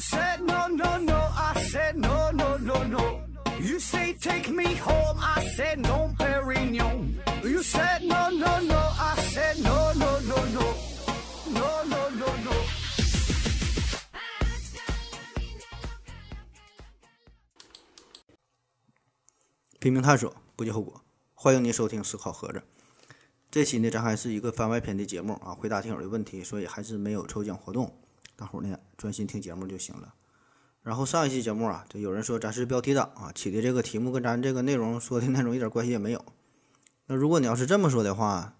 said no, no, no. I said no, no, no, no. You say take me home. I said no, Perignon. You said no, no, no. I said no, no, no, no. No, no, no, no. 拼命探索，不计后果。欢迎您收听《思考盒子》。这期呢，咱还是一个番外篇的节目啊，回答听友的问题，所以还是没有抽奖活动，大伙儿呢专心听节目就行了。然后上一期节目啊，就有人说咱是标题党啊，起的这个题目跟咱这个内容说的内容一点关系也没有。那如果你要是这么说的话，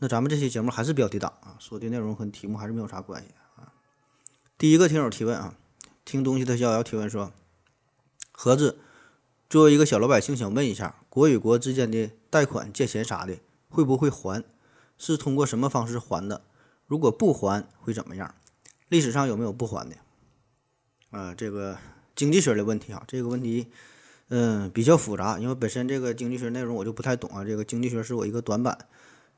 那咱们这期节目还是标题党啊，说的内容和题目还是没有啥关系啊。第一个听友提问啊，听东西的逍遥提问说，盒子。作为一个小老百姓，想问一下，国与国之间的贷款、借钱啥的，会不会还？是通过什么方式还的？如果不还会怎么样？历史上有没有不还的？啊，这个经济学的问题啊，这个问题，嗯，比较复杂，因为本身这个经济学内容我就不太懂啊。这个经济学是我一个短板。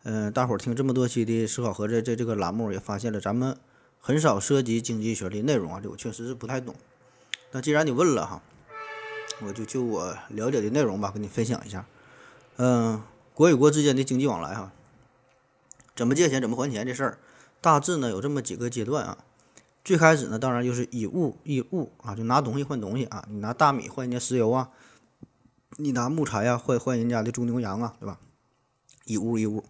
嗯，大伙儿听这么多期的思考和这这这个栏目，也发现了咱们很少涉及经济学的内容啊，这我确实是不太懂。那既然你问了哈。我就就我了解的内容吧，跟你分享一下。嗯，国与国之间的经济往来哈，怎么借钱，怎么还钱这事儿，大致呢有这么几个阶段啊。最开始呢，当然就是以物易物啊，就拿东西换东西啊。你拿大米换人家石油啊，你拿木材啊换换人家的猪牛羊啊，对吧？以物易物。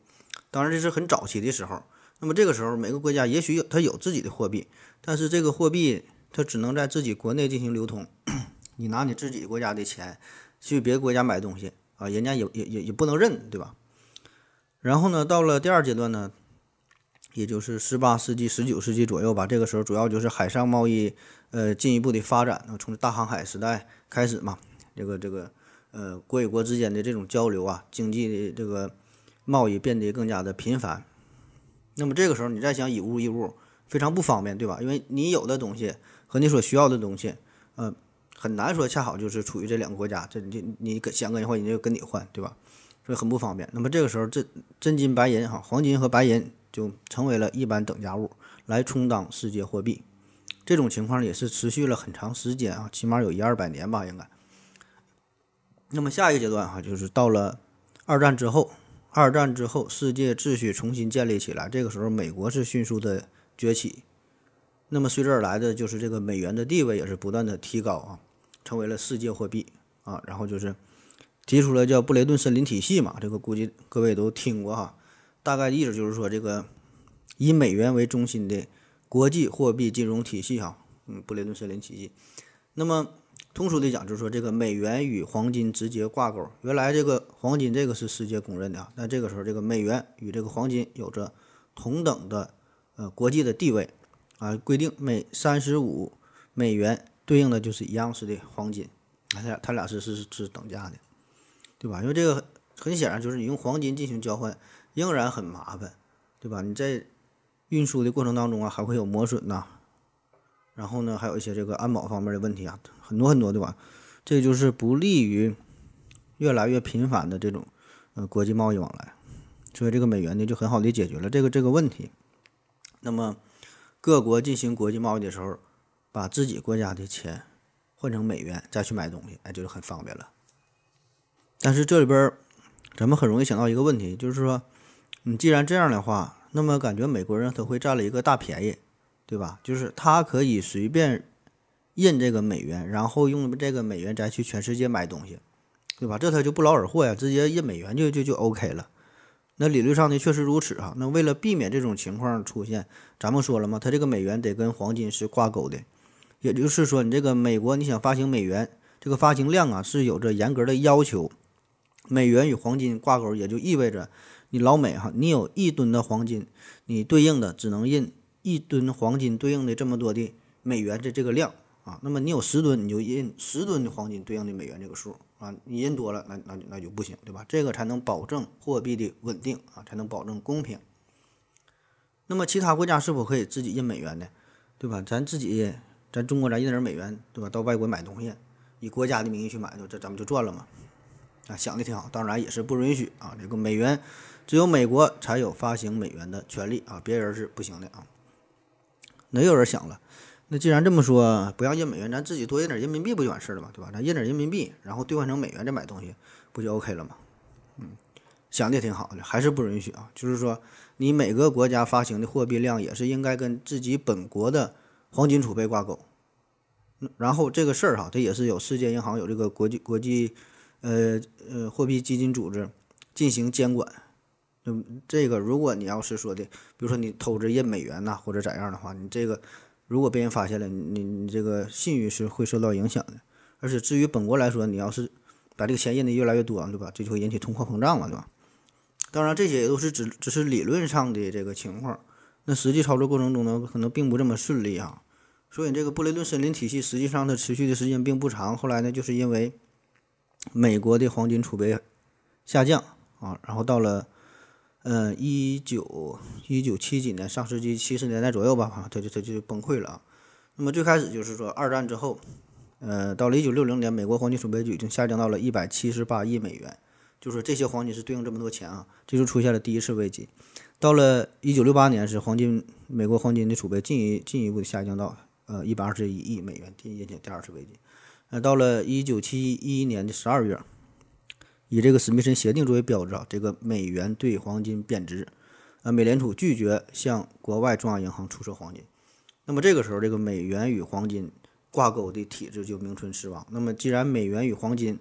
当然这是很早期的时候。那么这个时候，每个国家也许有它有自己的货币，但是这个货币它只能在自己国内进行流通。你拿你自己国家的钱去别的国家买东西啊，人家也也也也不能认，对吧？然后呢，到了第二阶段呢，也就是十八世纪、十九世纪左右吧。这个时候主要就是海上贸易呃进一步的发展，从大航海时代开始嘛，这个这个呃国与国之间的这种交流啊，经济的这个贸易变得更加的频繁。那么这个时候你再想以物易物，非常不方便，对吧？因为你有的东西和你所需要的东西，嗯。很难说，恰好就是处于这两个国家，这你你跟想跟人换，人家就跟你换，对吧？所以很不方便。那么这个时候，这真金白银哈，黄金和白银就成为了一般等价物，来充当世界货币。这种情况也是持续了很长时间啊，起码有一二百年吧，应该。那么下一个阶段哈，就是到了二战之后，二战之后世界秩序重新建立起来，这个时候美国是迅速的崛起。那么随之而来的就是这个美元的地位也是不断的提高啊。成为了世界货币啊，然后就是提出了叫布雷顿森林体系嘛，这个估计各位都听过哈。大概意思就是说，这个以美元为中心的国际货币金融体系哈，嗯，布雷顿森林体系。那么通俗的讲，就是说这个美元与黄金直接挂钩。原来这个黄金这个是世界公认的啊，但这个时候这个美元与这个黄金有着同等的呃国际的地位啊，规定每三十五美元。对应的就是一样式的黄金，它俩它俩是是是等价的，对吧？因为这个很显然就是你用黄金进行交换，仍然很麻烦，对吧？你在运输的过程当中啊，还会有磨损呐，然后呢，还有一些这个安保方面的问题啊，很多很多，对吧？这就是不利于越来越频繁的这种呃国际贸易往来，所以这个美元呢就很好的解决了这个这个问题。那么各国进行国际贸易的时候。把自己国家的钱换成美元再去买东西，哎，就是很方便了。但是这里边咱们很容易想到一个问题，就是说，你既然这样的话，那么感觉美国人他会占了一个大便宜，对吧？就是他可以随便印这个美元，然后用这个美元再去全世界买东西，对吧？这他就不劳而获呀，直接印美元就就就 OK 了。那理论上呢确实如此啊。那为了避免这种情况出现，咱们说了嘛，他这个美元得跟黄金是挂钩的。也就是说，你这个美国你想发行美元，这个发行量啊是有着严格的要求。美元与黄金挂钩，也就意味着你老美哈，你有一吨的黄金，你对应的只能印一吨黄金对应的这么多的美元的这个量啊。那么你有十吨，你就印十吨的黄金对应的美元这个数啊。你印多了，那那那就不行，对吧？这个才能保证货币的稳定啊，才能保证公平。那么其他国家是否可以自己印美元呢？对吧？咱自己。咱中国咱印点美元，对吧？到外国买东西，以国家的名义去买，这咱们就赚了嘛？啊，想的挺好，当然也是不允许啊。这个美元只有美国才有发行美元的权利啊，别人是不行的啊。那有人想了，那既然这么说，不要印美元，咱自己多印点人民币不就完事了嘛，对吧？咱印点人民币，然后兑换成美元再买东西，不就 OK 了吗？嗯，想的也挺好的，还是不允许啊。就是说，你每个国家发行的货币量也是应该跟自己本国的黄金储备挂钩。然后这个事儿哈，这也是有世界银行有这个国际国际，呃呃货币基金组织进行监管。嗯这个，如果你要是说的，比如说你偷着印美元呐，或者咋样的话，你这个如果被人发现了，你你这个信誉是会受到影响的。而且至于本国来说，你要是把这个钱印的越来越多，对吧？这就会引起通货膨胀了，对吧？当然，这些也都是只只是理论上的这个情况，那实际操作过程中呢，可能并不这么顺利啊。所以这个布雷顿森林体系实际上它持续的时间并不长，后来呢，就是因为美国的黄金储备下降啊，然后到了呃一九一九七几年，上世纪七十年代左右吧，哈，他就他就崩溃了啊。那么最开始就是说二战之后，呃，到了一九六零年，美国黄金储备就已经下降到了一百七十八亿美元，就是这些黄金是对应这么多钱啊，这就出现了第一次危机。到了一九六八年，是黄金美国黄金的储备进一进一步的下降到。呃，一百二十一亿美元，第引起第二次危机。呃，到了一九七一年的十二月，以这个史密森协定作为标志啊，这个美元对黄金贬值。呃，美联储拒绝向国外中央银行出售黄金。那么这个时候，这个美元与黄金挂钩的体制就名存实亡。那么既然美元与黄金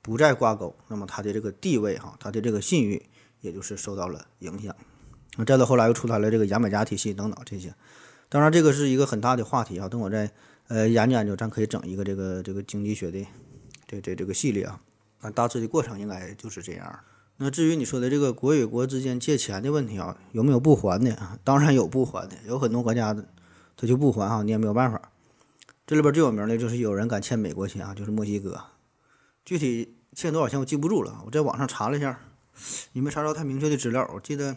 不再挂钩，那么它的这个地位哈，它的这个信誉也就是受到了影响。那再到后来又出台了这个牙买加体系等等这些。当然，这个是一个很大的话题啊。等我再呃研究研究，咱可以整一个这个这个经济学的这这这个系列啊。啊，大致的过程应该就是这样。那至于你说的这个国与国之间借钱的问题啊，有没有不还的啊？当然有不还的，有很多国家的他就不还啊，你也没有办法。这里边最有名的就是有人敢欠美国钱啊，就是墨西哥。具体欠多少钱我记不住了，我在网上查了一下，也没查着太明确的资料。我记得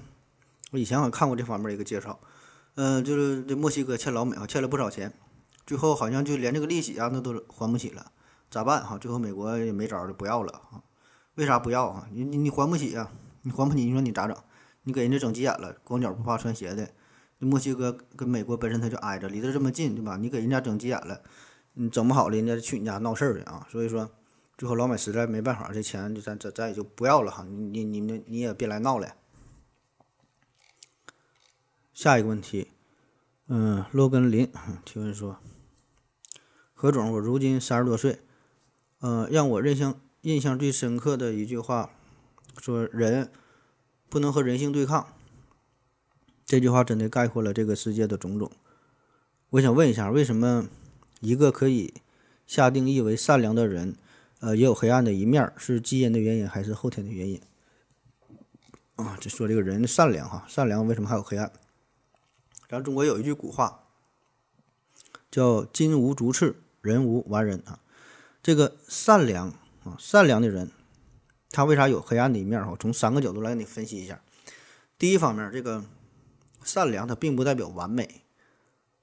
我以前好像看过这方面一个介绍。嗯，就是这墨西哥欠老美啊，欠了不少钱，最后好像就连这个利息啊，那都还不起了，咋办哈？最后美国也没招儿，就不要了啊。为啥不要啊？你你你还不起啊？你还不起，你说你咋整？你给人家整急眼了，光脚不怕穿鞋的。墨西哥跟美国本身它就挨着，离得这么近，对吧？你给人家整急眼了，你整不好了，人家去你家闹事儿去啊。所以说，最后老美实在没办法，这钱就咱咱咱也就不要了哈。你你你们你也别来闹了。下一个问题，嗯，洛根林提问说：“何总，我如今三十多岁，呃，让我印象印象最深刻的一句话，说人不能和人性对抗。这句话真的概括了这个世界的种种。我想问一下，为什么一个可以下定义为善良的人，呃，也有黑暗的一面？是基因的原因，还是后天的原因？啊，就说这个人善良哈，善良为什么还有黑暗？”咱中国有一句古话，叫“金无足赤，人无完人”啊。这个善良啊，善良的人，他为啥有黑暗的一面？哈，从三个角度来给你分析一下。第一方面，这个善良它并不代表完美，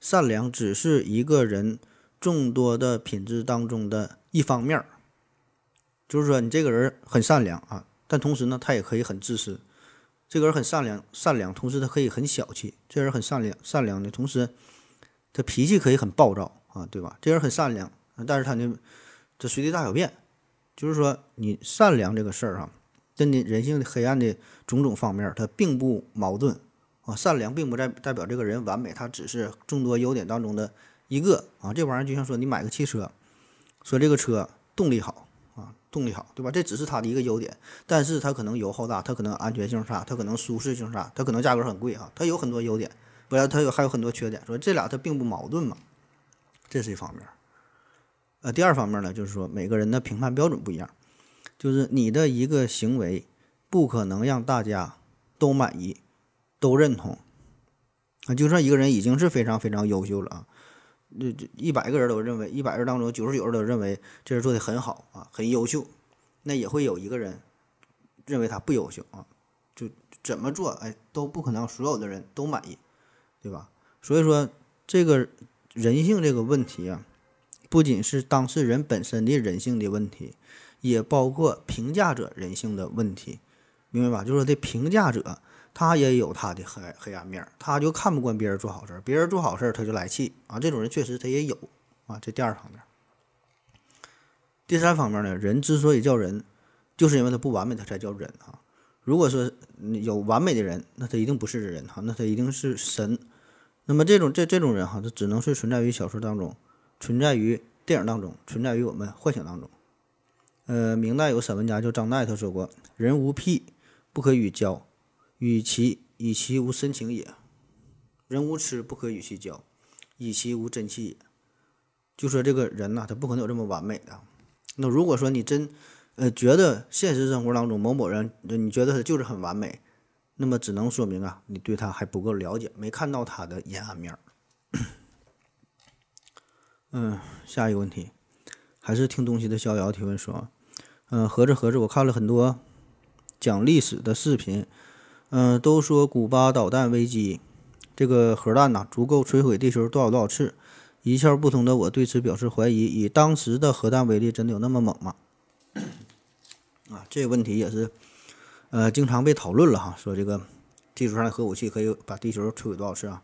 善良只是一个人众多的品质当中的一方面。就是说，你这个人很善良啊，但同时呢，他也可以很自私。这个人很善良，善良，同时他可以很小气。这人很善良，善良的同时，他脾气可以很暴躁啊，对吧？这人很善良，但是他呢，随地大小便。就是说，你善良这个事儿哈，跟你人性的黑暗的种种方面，它并不矛盾啊。善良并不代代表这个人完美，他只是众多优点当中的一个啊。这玩意儿就像说你买个汽车，说这个车动力好啊。动力好，对吧？这只是它的一个优点，但是它可能油耗大，它可能安全性差，它可能舒适性差，它可能价格很贵啊。它有很多优点，不然它有还有很多缺点。说这俩它并不矛盾嘛，这是一方面。呃，第二方面呢，就是说每个人的评判标准不一样，就是你的一个行为不可能让大家都满意、都认同啊。就算一个人已经是非常非常优秀了啊。这这一百个人都认为，一百人当中九十九人都认为这人做的很好啊，很优秀，那也会有一个人认为他不优秀啊，就怎么做哎都不可能所有的人都满意，对吧？所以说这个人性这个问题啊，不仅是当事人本身的人性的问题，也包括评价者人性的问题，明白吧？就是说这评价者他也有他的黑黑暗面，他就看不惯别人做好事，别人做好事他就来气啊。这种人确实他也有啊。这第二方面，第三方面呢，人之所以叫人，就是因为他不完美，他才叫人啊。如果说有完美的人，那他一定不是人哈，那他一定是神。那么这种这这种人哈，他只能是存在于小说当中，存在于电影当中，存在于我们幻想当中。呃，明代有散文家叫张岱，他说过：“人无癖，不可与交，与其以其无深情也；人无痴，不可与其交，以其无真气也。”就说这个人呐，他不可能有这么完美的。那如果说你真呃觉得现实生活当中某某人，你觉得他就是很完美，那么只能说明啊，你对他还不够了解，没看到他的阴暗面。嗯，下一个问题，还是听东西的逍遥提问说。嗯，合着合着，我看了很多讲历史的视频，嗯，都说古巴导弹危机这个核弹呐，足够摧毁地球多少多少次。一窍不通的我对此表示怀疑：以当时的核弹威力，真的有那么猛吗？啊，这个问题也是呃经常被讨论了哈。说这个地球上的核武器可以把地球摧毁多少次啊？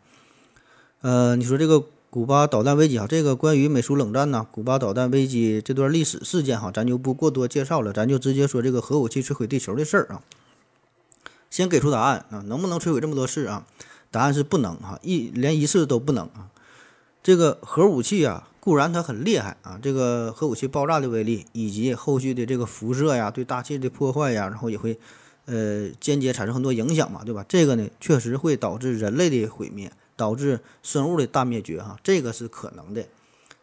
呃，你说这个。古巴导弹危机啊，这个关于美苏冷战呢，古巴导弹危机这段历史事件哈，咱就不过多介绍了，咱就直接说这个核武器摧毁地球的事儿啊。先给出答案啊，能不能摧毁这么多次啊？答案是不能哈，一连一次都不能啊。这个核武器啊，固然它很厉害啊，这个核武器爆炸的威力以及后续的这个辐射呀，对大气的破坏呀，然后也会呃间接产生很多影响嘛，对吧？这个呢，确实会导致人类的毁灭。导致生物的大灭绝，哈，这个是可能的，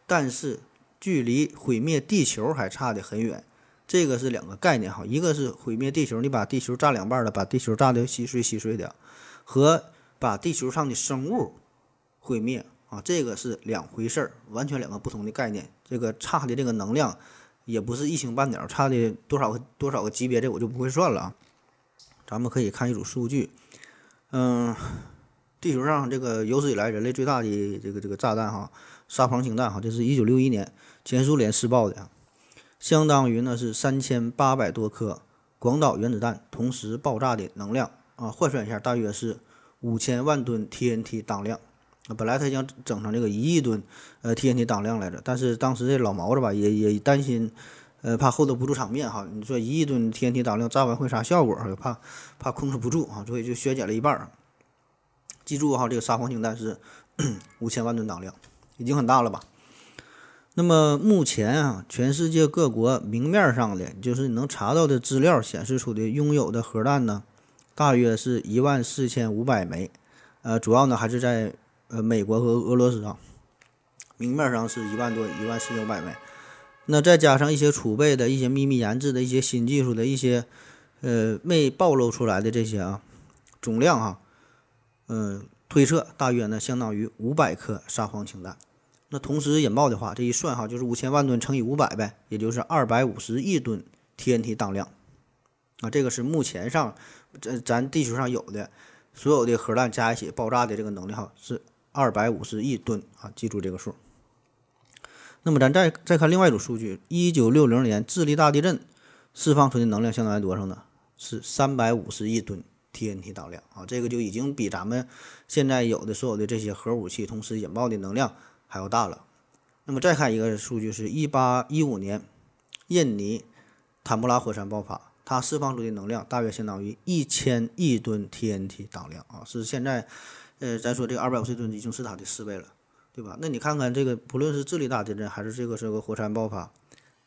但是距离毁灭地球还差得很远，这个是两个概念，哈，一个是毁灭地球，你把地球炸两半了，把地球炸得稀碎稀碎的，和把地球上的生物毁灭，啊，这个是两回事儿，完全两个不同的概念，这个差的这个能量也不是一星半点，差的多少个多少个级别，这我就不会算了啊，咱们可以看一组数据，嗯。地球上这个有史以来人类最大的这个这个炸弹哈，沙皇氢弹哈，这是一九六一年前苏联试爆的，相当于呢是三千八百多颗广岛原子弹同时爆炸的能量啊，换算一下大约是五千万吨 TNT 当量。本来他想整成这个一亿吨呃 TNT 当量来着，但是当时这老毛子吧也也担心，呃怕 hold 不住场面哈。你说一亿吨 TNT 当量炸完会啥效果？怕怕控制不住啊，所以就削减了一半儿。记住哈，这个沙皇氢弹是五千万吨当量，已经很大了吧？那么目前啊，全世界各国明面上的，就是你能查到的资料显示出的拥有的核弹呢，大约是一万四千五百枚。呃，主要呢还是在呃美国和俄罗斯啊，明面上是一万多，一万四千五百枚。那再加上一些储备的一些秘密研制的一些新技术的一些呃没暴露出来的这些啊总量哈。嗯，推测大约呢相当于五百颗沙皇氢弹。那同时引爆的话，这一算哈，就是五千万吨乘以五百呗，也就是二百五十亿吨 TNT 当量。啊，这个是目前上这咱地球上有的所有的核弹加一起爆炸的这个能量是二百五十亿吨啊，记住这个数。那么咱再再看另外一组数据，一九六零年智利大地震释放出的能量相当于多少呢？是三百五十亿吨。TNT 当量啊，这个就已经比咱们现在有的所有的这些核武器同时引爆的能量还要大了。那么再看一个数据，是一八一五年印尼坦布拉火山爆发，它释放出的能量大约相当于一千亿吨 TNT 当量啊，是现在呃咱说这个二百五十吨已经是它的四倍了，对吧？那你看看这个，不论是智利大地震还是这个这个火山爆发，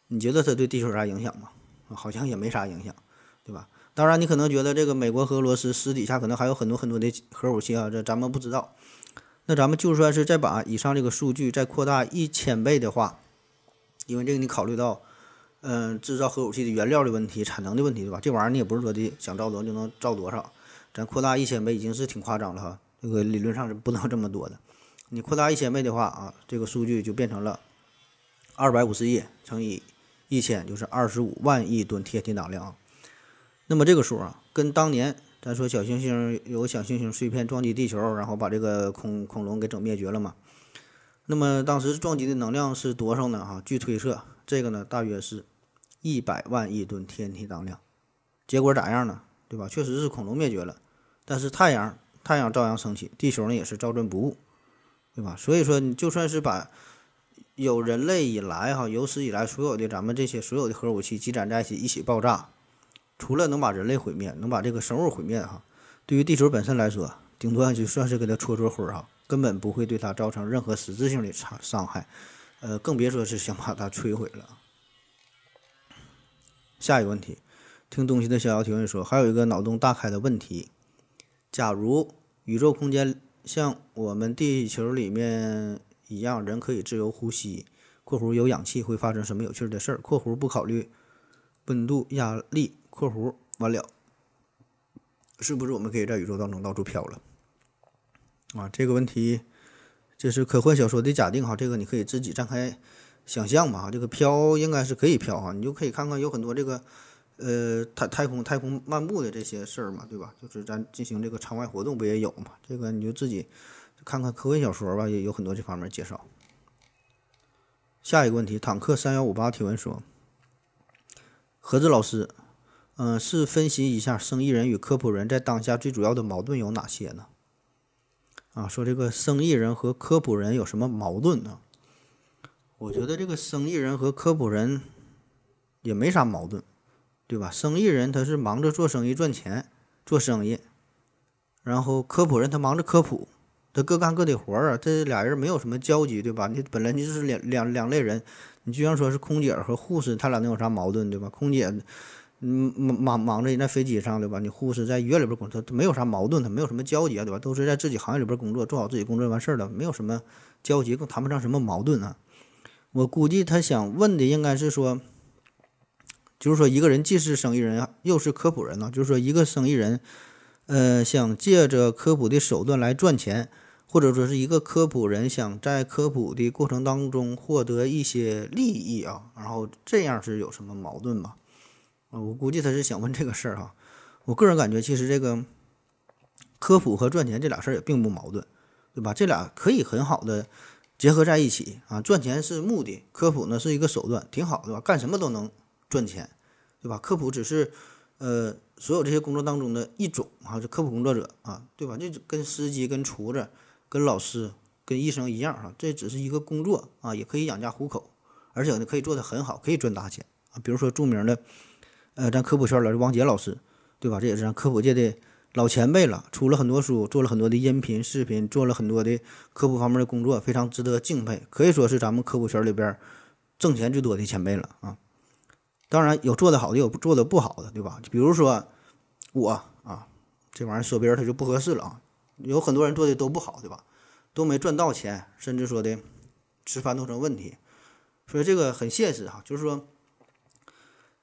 你觉得它对地球有啥影响吗？好像也没啥影响，对吧？当然，你可能觉得这个美国和俄罗斯私底下可能还有很多很多的核武器啊，这咱们不知道。那咱们就算是再把以上这个数据再扩大一千倍的话，因为这个你考虑到，嗯，制造核武器的原料的问题、产能的问题，对吧？这玩意儿你也不是说的想造多就能造多少，咱扩大一千倍已经是挺夸张了哈。这个理论上是不能这么多的。你扩大一千倍的话啊，这个数据就变成了二百五十亿乘以一千，就是二十五万亿吨铁铁当量。那么这个数啊，跟当年咱说小行星有个小行星碎片撞击地球，然后把这个恐恐龙给整灭绝了嘛？那么当时撞击的能量是多少呢？哈，据推测，这个呢大约是一百万亿吨 TNT 当量。结果咋样呢？对吧？确实是恐龙灭绝了，但是太阳太阳照样升起，地球呢也是照转不误，对吧？所以说，你就算是把有人类以来哈有史以来所有的咱们这些所有的核武器积攒在一起一起爆炸，除了能把人类毁灭，能把这个生物毁灭哈，对于地球本身来说，顶多就算是给它戳戳灰儿哈，根本不会对它造成任何实质性的伤伤害，呃，更别说是想把它摧毁了。下一个问题，听东西的逍遥提问说，还有一个脑洞大开的问题：假如宇宙空间像我们地球里面一样，人可以自由呼吸（括弧有氧气），会发生什么有趣的事儿？（括弧不考虑温度、压力）（括弧完了）是不是我们可以在宇宙当中到处飘了？啊，这个问题，这是科幻小说的假定哈，这个你可以自己展开。想象嘛，这个飘应该是可以飘哈，你就可以看看有很多这个，呃，太太空太空漫步的这些事儿嘛，对吧？就是咱进行这个场外活动不也有嘛？这个你就自己看看科幻小说吧，也有很多这方面介绍。下一个问题，坦克三幺五八提问说：何子老师，嗯，是分析一下生意人与科普人在当下最主要的矛盾有哪些呢？啊，说这个生意人和科普人有什么矛盾呢？我觉得这个生意人和科普人也没啥矛盾，对吧？生意人他是忙着做生意赚钱做生意，然后科普人他忙着科普，他各干各的活儿啊，这俩人没有什么交集，对吧？你本来就是两两两类人，你就像说是空姐和护士，他俩能有啥矛盾，对吧？空姐嗯忙忙忙着在飞机上，对吧？你护士在医院里边工作，没有啥矛盾，他没有什么交集啊，对吧？都是在自己行业里边工作，做好自己工作完事儿了，没有什么交集，更谈不上什么矛盾啊。我估计他想问的应该是说，就是说一个人既是生意人又是科普人呢，就是说一个生意人，呃，想借着科普的手段来赚钱，或者说是一个科普人想在科普的过程当中获得一些利益啊，然后这样是有什么矛盾吗？啊，我估计他是想问这个事儿哈。我个人感觉，其实这个科普和赚钱这俩事儿也并不矛盾，对吧？这俩可以很好的。结合在一起啊，赚钱是目的，科普呢是一个手段，挺好，的吧？干什么都能赚钱，对吧？科普只是呃所有这些工作当中的一种啊，就科普工作者啊，对吧？这跟司机、跟厨子、跟老师、跟医生一样啊，这只是一个工作啊，也可以养家糊口，而且呢可以做得很好，可以赚大钱啊。比如说著名的呃咱科普圈的王杰老师，对吧？这也是咱科普界的。老前辈了，出了很多书，做了很多的音频、视频，做了很多的科普方面的工作，非常值得敬佩，可以说是咱们科普圈里边挣钱最多的前辈了啊。当然有做的好的，有做的不好的，对吧？比如说我啊，这玩意儿说别人他就不合适了啊。有很多人做的都不好，对吧？都没赚到钱，甚至说的吃饭都成问题，所以这个很现实哈，就是说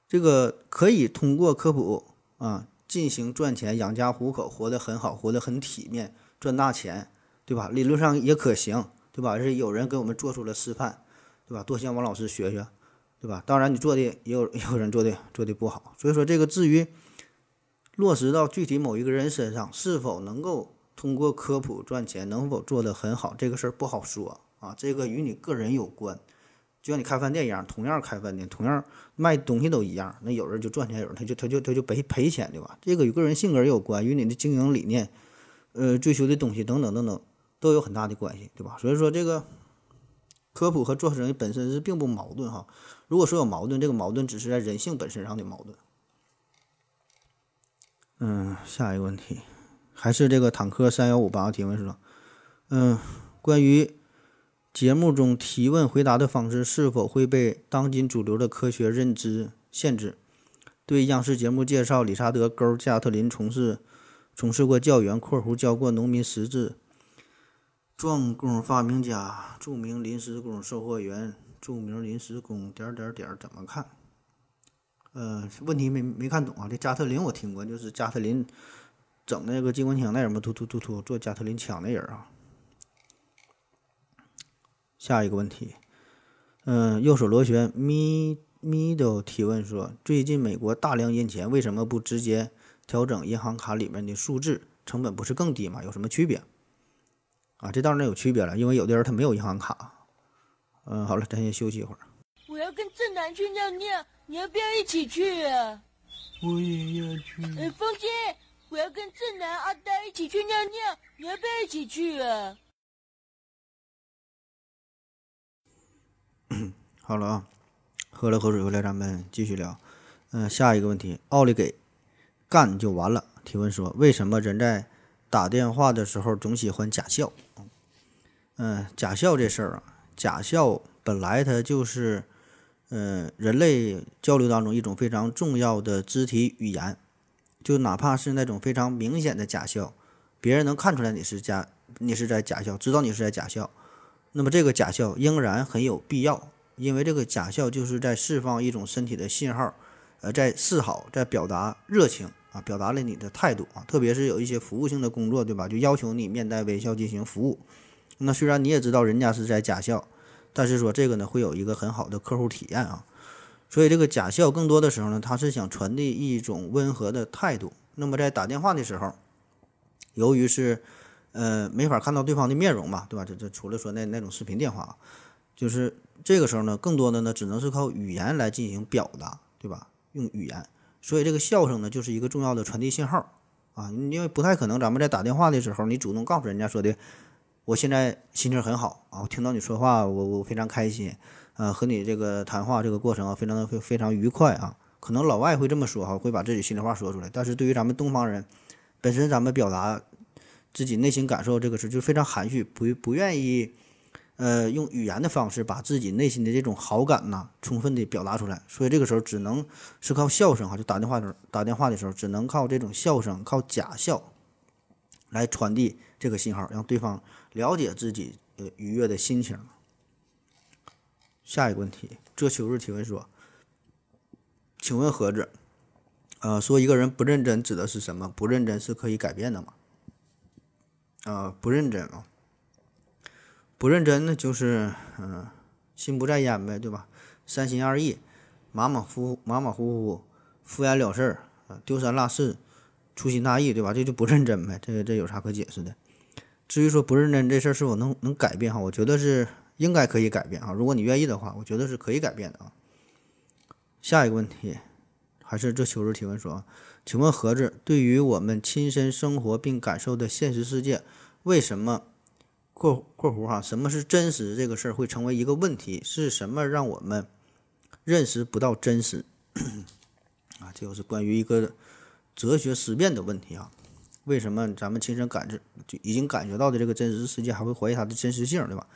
这个可以通过科普啊。进行赚钱、养家糊口，活得很好，活得很体面，赚大钱，对吧？理论上也可行，对吧？是有人给我们做出了示范，对吧？多向王老师学学，对吧？当然，你做的也有也有人做的做的不好，所以说这个至于落实到具体某一个人身上，是否能够通过科普赚钱，能否做得很好，这个事儿不好说啊，这个与你个人有关。就像你开饭店一样，同样开饭店，同样卖东西都一样。那有人就赚钱，有人他就他就他就赔赔钱，对吧？这个与个人性格也有关，与你的经营理念、呃追求的东西等等等等都有很大的关系，对吧？所以说这个科普和做生意本身是并不矛盾哈。如果说有矛盾，这个矛盾只是在人性本身上的矛盾。嗯，下一个问题还是这个坦克三幺五八提问是吧？嗯，关于。节目中提问回答的方式是否会被当今主流的科学认知限制？对央视节目介绍，理查德·勾加特林从事从事过教员（括弧教过农民识字），壮工发明家，著名临时工售货员，著名临时工点点点怎么看？呃，问题没没看懂啊。这加特林我听过，就是加特林整那个机关枪那人嘛，突突突突做加特林枪那人啊。下一个问题，嗯，右手螺旋咪咪的提问说，最近美国大量印钱，为什么不直接调整银行卡里面的数字？成本不是更低吗？有什么区别？啊，这当然有区别了，因为有的人他没有银行卡。嗯，好了，咱先休息一会儿。我要跟正南去尿尿，你要不要一起去啊？我也要去。哎，风姐，我要跟正南阿呆一起去尿尿，你要不要一起去啊？好了啊，喝了口水回来，咱们继续聊。嗯、下一个问题，奥利给干就完了。提问说，为什么人在打电话的时候总喜欢假笑？嗯、假笑这事儿啊，假笑本来它就是，嗯、人类交流当中一种非常重要的肢体语言，就哪怕是那种非常明显的假笑，别人能看出来你是假，你是在假笑，知道你是在假笑。那么这个假笑仍然很有必要，因为这个假笑就是在释放一种身体的信号，呃，在示好，在表达热情啊，表达了你的态度啊。特别是有一些服务性的工作，对吧？就要求你面带微笑进行服务。那虽然你也知道人家是在假笑，但是说这个呢会有一个很好的客户体验啊。所以这个假笑更多的时候呢，它是想传递一种温和的态度。那么在打电话的时候，由于是呃没法看到对方的面容嘛，对吧？这这除了说那那种视频电话，就是这个时候呢，更多的呢只能是靠语言来进行表达，对吧？用语言，所以这个笑声呢就是一个重要的传递信号啊，因为不太可能咱们在打电话的时候，你主动告诉人家说的，我现在心情很好啊，我听到你说话，我我非常开心，呃，和你这个谈话这个过程啊，非常的非非常愉快啊。可能老外会这么说哈，会把自己心里话说出来，但是对于咱们东方人，本身咱们表达自己内心感受这个事就非常含蓄，不不愿意，呃，用语言的方式把自己内心的这种好感呐，充分的表达出来。所以这个时候只能是靠笑声哈，就打电话的时候，打电话的时候只能靠这种笑声，靠假笑来传递这个信号，让对方了解自己呃愉悦的心情。下一个问题，这秋日提问说，请问盒子，呃，说一个人不认真指的是什么？不认真是可以改变的吗？啊、不认真啊，不认真呢就是嗯、心不在焉呗，对吧？三心二意，马马虎马马虎虎，敷衍了事儿，啊，丢三落四，粗心大意，对吧？这就不认真呗，这这有啥可解释的？至于说不认真这事儿是否能能改变哈，我觉得是应该可以改变啊。如果你愿意的话，我觉得是可以改变的啊。下一个问题，还是这秋日提问说，请问盒子，对于我们亲身生活并感受的现实世界，为什么（括括弧哈）什么是真实这个事儿会成为一个问题？是什么让我们认识不到真实？啊，这就是关于一个哲学思辨的问题啊。为什么咱们亲身感知就已经感觉到的这个真实世界，还会怀疑它的真实性，对吧？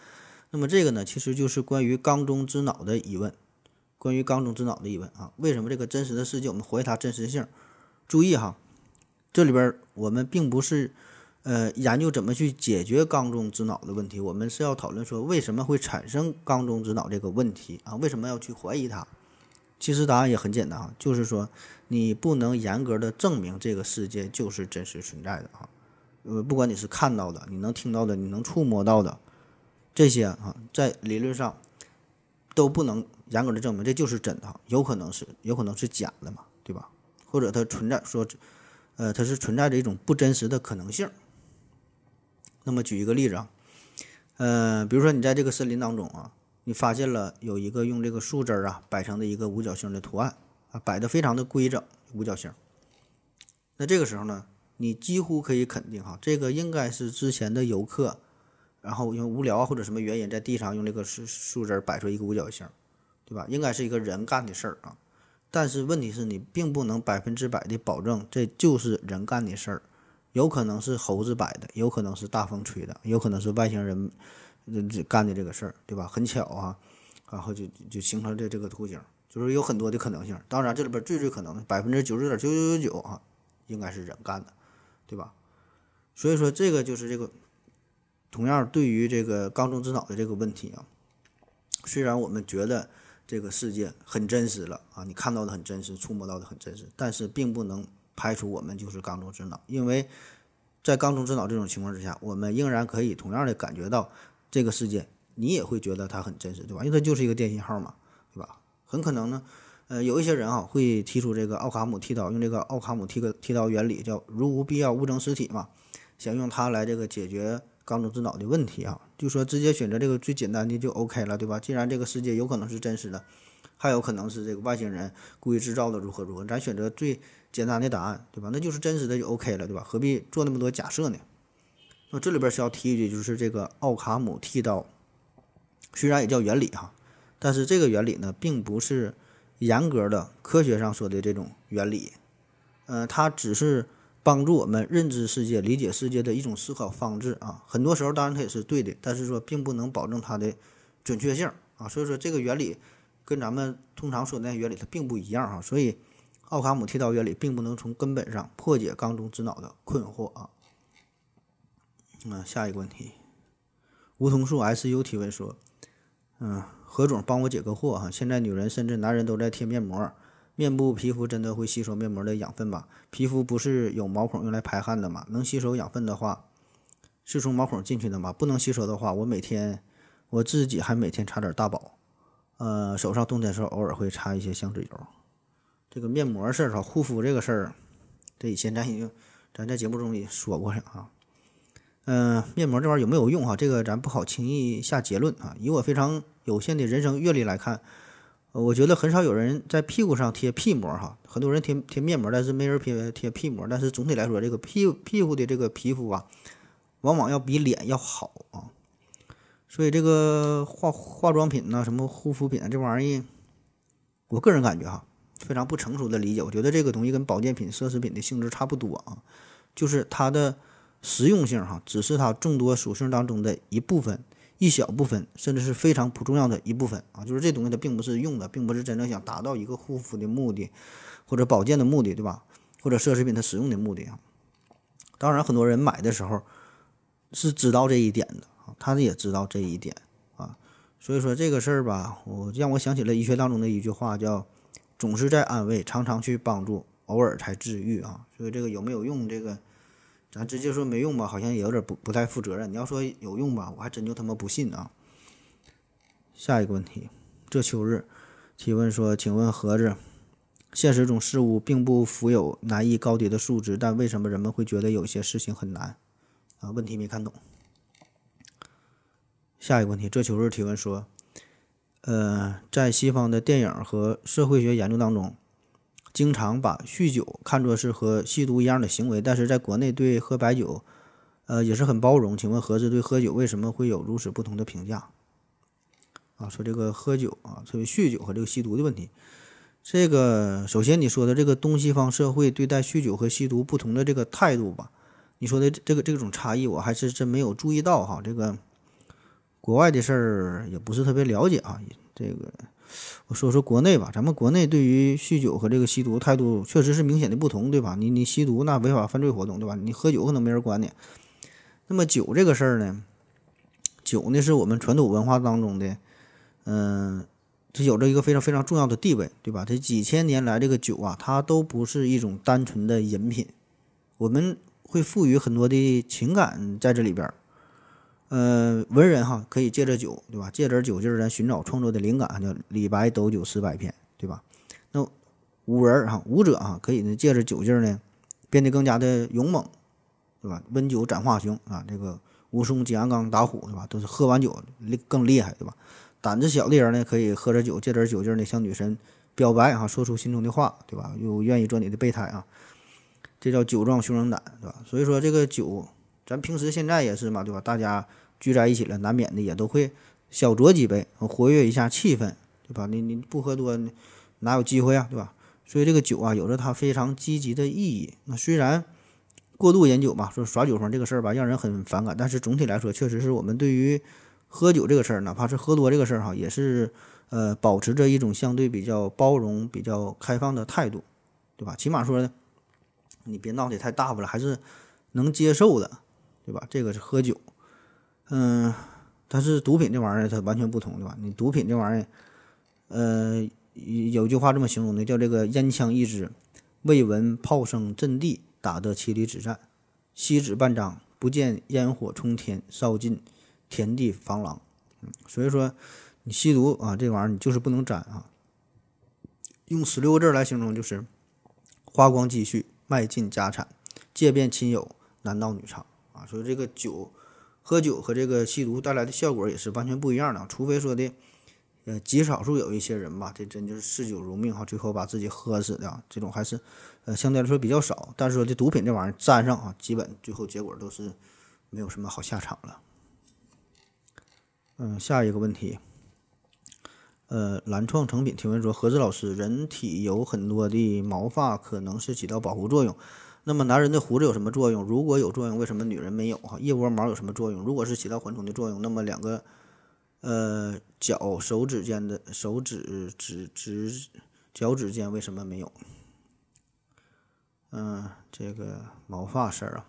那么这个呢，其实就是关于缸中之脑的疑问。关于缸中之脑的疑问啊，为什么这个真实的世界我们怀疑它真实性？注意哈，这里边我们并不是呃研究怎么去解决缸中之脑的问题，我们是要讨论说为什么会产生缸中之脑这个问题啊？为什么要去怀疑它？其实答案也很简单啊，就是说你不能严格的证明这个世界就是真实存在的啊。呃，不管你是看到的，你能听到的，你能触摸到的这些啊，在理论上都不能严格的证明这就是真的，有可能是有可能是假的嘛，对吧？或者它存在说，呃，它是存在着一种不真实的可能性。那么举一个例子啊，呃，比如说你在这个森林当中啊，你发现了有一个用这个树枝啊摆成的一个五角星的图案啊，摆的非常的规整，五角星。那这个时候呢，你几乎可以肯定哈，这个应该是之前的游客，然后因为无聊啊或者什么原因，在地上用这个树树枝摆出一个五角星，对吧？应该是一个人干的事儿啊。但是问题是你并不能百分之百的保证这就是人干的事儿，有可能是猴子摆的，有可能是大风吹的，有可能是外星人干的这个事儿，对吧？很巧啊，然后就就形成这这个图形，就是有很多的可能性。当然这里边最最可能的百分之九十点九九九九啊，应该是人干的，对吧？所以说这个就是这个，同样对于这个缸中之脑的这个问题啊，虽然我们觉得。这个世界很真实了啊，你看到的很真实，触摸到的很真实，但是并不能排除我们就是缸中之脑，因为在缸中之脑这种情况之下，我们仍然可以同样的感觉到这个世界，你也会觉得它很真实，对吧？因为它就是一个电信号嘛，对吧？很可能呢，呃，有一些人啊会提出这个奥卡姆剃刀，用这个奥卡姆剃个剃刀原理，叫如无必要物证实体嘛，想用它来这个解决。缸中之脑的问题啊，就说直接选择这个最简单的就 OK 了，对吧？既然这个世界有可能是真实的，还有可能是这个外星人故意制造的，如何如何，咱选择最简单的答案，对吧？那就是真实的就 OK 了，对吧？何必做那么多假设呢？那这里边需要提一句，就是这个奥卡姆剃刀，虽然也叫原理哈，但是这个原理呢，并不是严格的科学上说的这种原理，呃，它只是帮助我们认知世界、理解世界的一种思考方式啊。很多时候，当然它也是对的，但是说并不能保证它的准确性啊。所以说，这个原理跟咱们通常说的那原理它并不一样哈。所以，奥卡姆剃刀原理并不能从根本上破解缸中之脑的困惑啊。那下一个问题，梧桐树 SU 提问说：“嗯，何总帮我解个惑哈，现在女人甚至男人都在贴面膜，面部皮肤真的会吸收面膜的养分吗？皮肤不是有毛孔用来排汗的吗？能吸收养分的话，是从毛孔进去的吗？不能吸收的话，我每天我自己还每天擦点大宝，呃，手上冬天的时候偶尔会擦一些香脂油。这个面膜事儿哈，护肤这个事儿，这以前咱已经咱在节目中也说过了啊。”嗯，面膜这玩意儿有没有用哈？这个咱不好轻易下结论啊。以我非常有限的人生阅历来看，我觉得很少有人在屁股上贴屁膜哈。很多人贴贴面膜，但是没人贴贴屁膜。但是总体来说，这个屁屁股的这个皮肤啊，往往要比脸要好啊。所以这个化化妆品呐，什么护肤品啊，这玩意儿，我个人感觉哈，非常不成熟的理解。我觉得这个东西跟保健品、奢侈品的性质差不多啊，就是它的。实用性哈，只是它众多属性当中的一部分，一小部分，甚至是非常不重要的一部分啊。就是这东西它并不是用的，并不是真正想达到一个护肤的目的，或者保健的目的，对吧？或者奢侈品它使用的目的啊。当然，很多人买的时候是知道这一点的，他也知道这一点啊。所以说这个事儿吧，我让我想起了医学当中的一句话，叫“总是在安慰，常常去帮助，偶尔才治愈”啊。所以这个有没有用这个？咱直接说没用吧，好像也有点不不太负责任。你要说有用吧，我还真就他妈不信啊。下一个问题，这秋日提问说，请问盒子，现实中事物并不富有难易高低的数值，但为什么人们会觉得有些事情很难？啊，问题没看懂。下一个问题，这秋日提问说，呃，在西方的电影和社会学研究当中。经常把酗酒看作是和吸毒一样的行为，但是在国内对喝白酒，呃也是很包容。请问何子对喝酒为什么会有如此不同的评价？啊，说这个喝酒啊，特别酗酒和这个吸毒的问题。这个首先你说的这个东西方社会对待酗酒和吸毒不同的这个态度吧，你说的这个这种差异，我还是真没有注意到哈。这个国外的事儿也不是特别了解啊，这个。我说说国内吧，咱们国内对于酗酒和这个吸毒态度确实是明显的不同，对吧？你你吸毒那违法犯罪活动，对吧？你喝酒可能没人管你。那么酒这个事儿呢，酒呢是我们传统文化当中的，嗯，它有着一个非常非常重要的地位，对吧？这几千年来，这个酒啊，它都不是一种单纯的饮品，我们会赋予很多的情感在这里边儿。呃，文人哈可以借着酒，对吧？借点酒劲儿，咱寻找创作的灵感，叫李白斗酒诗百篇，对吧？那武人哈，武者哈，可以呢借着酒劲儿呢，变得更加的勇猛，对吧？温酒斩华雄啊，这个武松金鞍钢打虎，对吧？都是喝完酒厉更厉害，对吧？胆子小的人呢，可以喝着酒，借点酒劲儿呢，向女神表白啊，说出心中的话，对吧？又愿意做你的备胎啊，这叫酒壮熊人胆，对吧？所以说这个酒，咱平时现在也是嘛，对吧？大家。聚在一起了，难免的也都会小酌几杯，活跃一下气氛，对吧？你你不喝多，哪有机会啊，对吧？所以这个酒啊，有着它非常积极的意义。那虽然过度饮酒嘛，说耍酒疯这个事儿吧，让人很反感，但是总体来说，确实是我们对于喝酒这个事儿，哪怕是喝多这个事儿哈，也是呃保持着一种相对比较包容、比较开放的态度，对吧？起码说你别闹得太大发了，还是能接受的，对吧？这个是喝酒。嗯，但是毒品这玩意儿它完全不同，对吧？你毒品这玩意儿，呃，有句话这么形容的，叫这个烟枪一支，未闻炮声震地，打得千里之战。锡纸半张，不见烟火冲天，烧尽田地防狼。嗯，所以说你吸毒啊，这玩意儿你就是不能沾啊。用十六个字来形容，就是花光积蓄，卖尽家产，借遍亲友，男盗女娼所以这个酒。喝酒和这个吸毒带来的效果也是完全不一样的，除非说的呃，极少数有一些人吧，这真就是嗜酒如命哈，最后把自己喝死的这种还是呃相对来说比较少。但是说这毒品这玩意儿沾上啊，基本最后结果都是没有什么好下场了。嗯，下一个问题，呃，蓝创成品提问说：何子老师，人体有很多的毛发，可能是起到保护作用。那么男人的胡子有什么作用？如果有作用，为什么女人没有？哈，腋窝毛有什么作用？如果是起到缓冲的作用，那么两个。呃，脚手指间的手指指指脚趾间为什么没有？嗯，这个毛发事儿啊，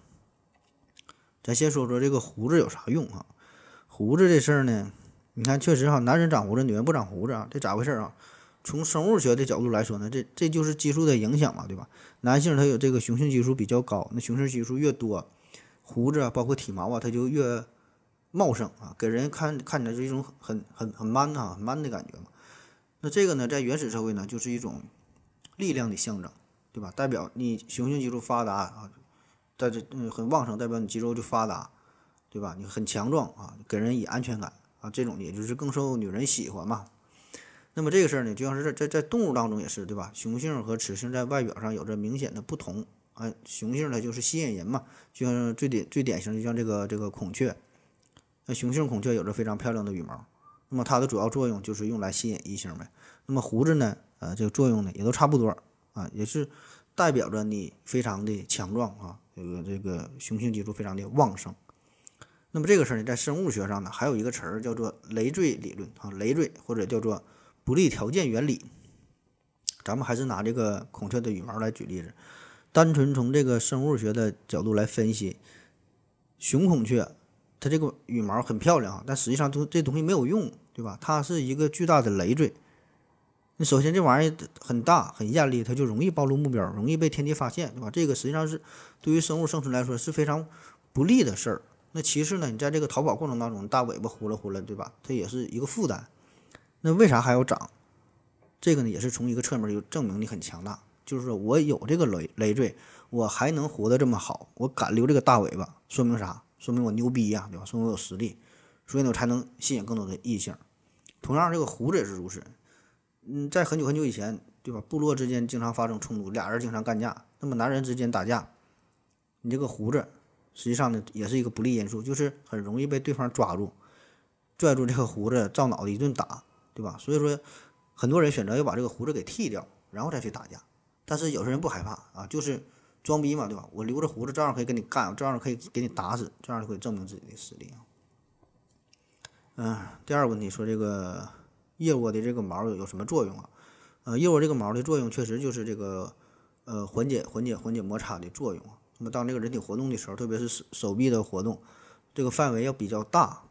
咱先说说这个胡子有啥用啊？胡子这事儿呢，你看确实哈，男人长胡子，女人不长胡子啊，这咋回事啊？从生物学的角度来说呢，这这就是激素的影响嘛，对吧？男性他有这个雄性激素比较高，那雄性激素越多，胡子啊包括体毛啊，它就越。茂盛啊，给人看看起来是一种很很很 man 啊，man 的感觉嘛。那这个呢，在原始社会呢，就是一种力量的象征，对吧？代表你雄性激素发达啊，在这嗯很旺盛，代表你肌肉就发达，对吧？你很强壮啊，给人以安全感啊，这种也就是更受女人喜欢嘛。那么这个事儿呢，就像是在在在动物当中也是，对吧？雄性和雌性在外表上有着明显的不同啊，雄性它就是吸引人嘛，就像最典最典型，就像这个这个孔雀。那雄性孔雀有着非常漂亮的羽毛，那么它的主要作用就是用来吸引异性呗。那么胡子呢？呃，这个作用呢也都差不多啊，也是代表着你非常的强壮啊，这个这个雄性激素非常的旺盛。那么这个事儿呢，在生物学上呢，还有一个词儿叫做累赘理论啊，累赘或者叫做不利条件原理。咱们还是拿这个孔雀的羽毛来举例子，单纯从这个生物学的角度来分析，雄孔雀。它这个羽毛很漂亮啊，但实际上都这东西没有用，对吧？它是一个巨大的累赘。那首先这玩意儿很大很艳丽，它就容易暴露目标，容易被天敌发现，对吧？这个实际上是对于生物生存来说是非常不利的事儿。那其次呢，你在这个逃跑过程当中，大尾巴呼啦呼啦，对吧？它也是一个负担。那为啥还要长？这个呢，也是从一个侧面就证明你很强大，就是说我有这个累累赘，我还能活得这么好，我敢留这个大尾巴，说明啥？说明我牛逼呀，对吧？说明我有实力，所以呢，我才能吸引更多的异性。同样，这个胡子也是如此。嗯，在很久很久以前，对吧？部落之间经常发生冲突，俩人经常干架。那么男人之间打架，你这个胡子实际上呢，也是一个不利因素，就是很容易被对方抓住，拽住这个胡子，照脑袋一顿打，对吧？所以说，很多人选择要把这个胡子给剃掉，然后再去打架。但是有些人不害怕啊，就是。装逼嘛，对吧？我留着胡子，照样可以跟你干，照样可以给你打死，这样就可以证明自己的实力啊。嗯，第二个问题说这个腋窝的这个毛有什么作用啊？呃，腋窝这个毛的作用确实就是这个呃缓解缓解缓解摩擦的作用啊。那么当这个人体活动的时候，特别是手手臂的活动，这个范围要比较大，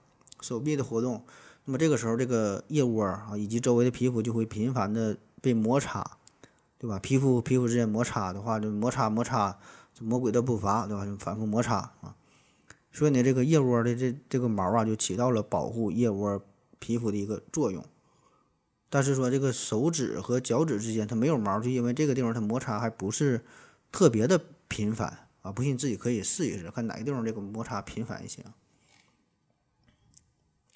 手臂的活动，那么这个时候这个腋窝啊以及周围的皮肤就会频繁的被摩擦。对吧？皮肤皮肤之间摩擦的话，就摩擦摩擦就，魔鬼的步伐，对吧？就反复摩擦啊。所以呢，这个腋窝的这这个毛啊，就起到了保护腋窝皮肤的一个作用。但是说这个手指和脚趾之间它没有毛，就因为这个地方它摩擦还不是特别的频繁啊。不信自己可以试一试，看哪个地方这个摩擦频繁一些。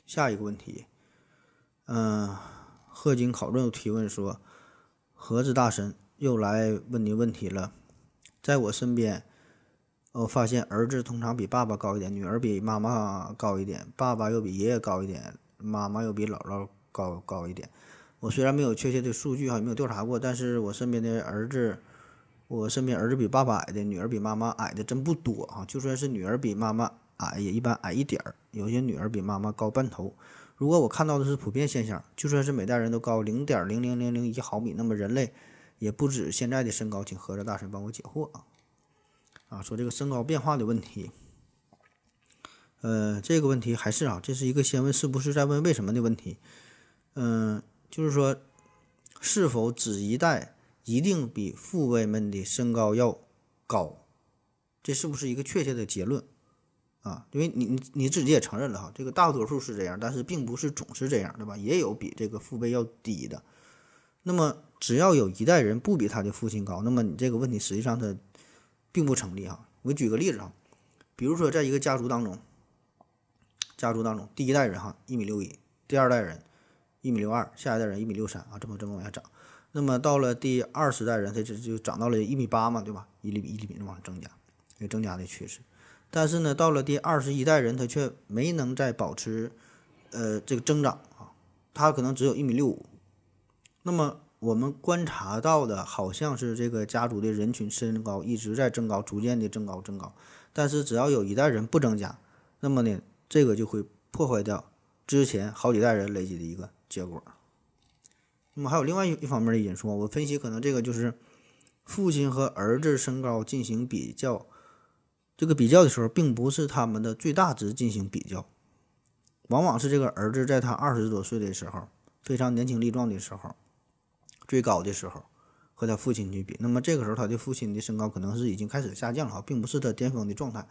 下一个问题，嗯，贺金考证提问说。盒子大神又来问您问题了，在我身边，我发现儿子通常比爸爸高一点，女儿比妈妈高一点，爸爸又比爷爷高一点，妈妈又比姥姥高高一点。我虽然没有确切的数据哈，也没有调查过，但是我身边的儿子，我身边儿子比爸爸矮的，女儿比妈妈矮的真不多啊。就算是女儿比妈妈矮，也一般矮一点儿。有些女儿比妈妈高半头。如果我看到的是普遍现象，就算是每代人都高零点零零零零一毫米，那么人类也不止现在的身高，请合着大神帮我解惑啊！啊，说这个身高变化的问题，呃，这个问题还是啊，这是一个先问是不是在问为什么的问题。嗯，就是说，是否子一代一定比父辈们的身高要高？这是不是一个确切的结论？啊，因为你你你自己也承认了哈，这个大多数是这样，但是并不是总是这样，对吧？也有比这个父辈要低的。那么只要有一代人不比他的父亲高，那么你这个问题实际上它并不成立哈。我举个例子啊，比如说在一个家族当中，家族当中第一代人哈一米六一，第二代人一米六二，下一代人一米六三啊，这么这么往下涨。那么到了第二十代人，他这就涨到了一米八嘛，对吧？一厘米一厘米的往上增加，有增加的趋势。但是呢，到了第二十一代人，他却没能再保持呃这个增长啊，他可能只有一米六五。那么我们观察到的好像是这个家族的人群身高一直在增高，逐渐的增高增高。但是只要有一代人不增加，那么呢，这个就会破坏掉之前好几代人累积的一个结果。那么还有另外一一方面的因素，我分析可能这个就是父亲和儿子身高进行比较，这个比较的时候，并不是他们的最大值进行比较，往往是这个儿子在他二十多岁的时候，非常年轻力壮的时候，最高的时候和他父亲去比，那么这个时候他的父亲的身高可能是已经开始下降了，并不是他巅峰的状态，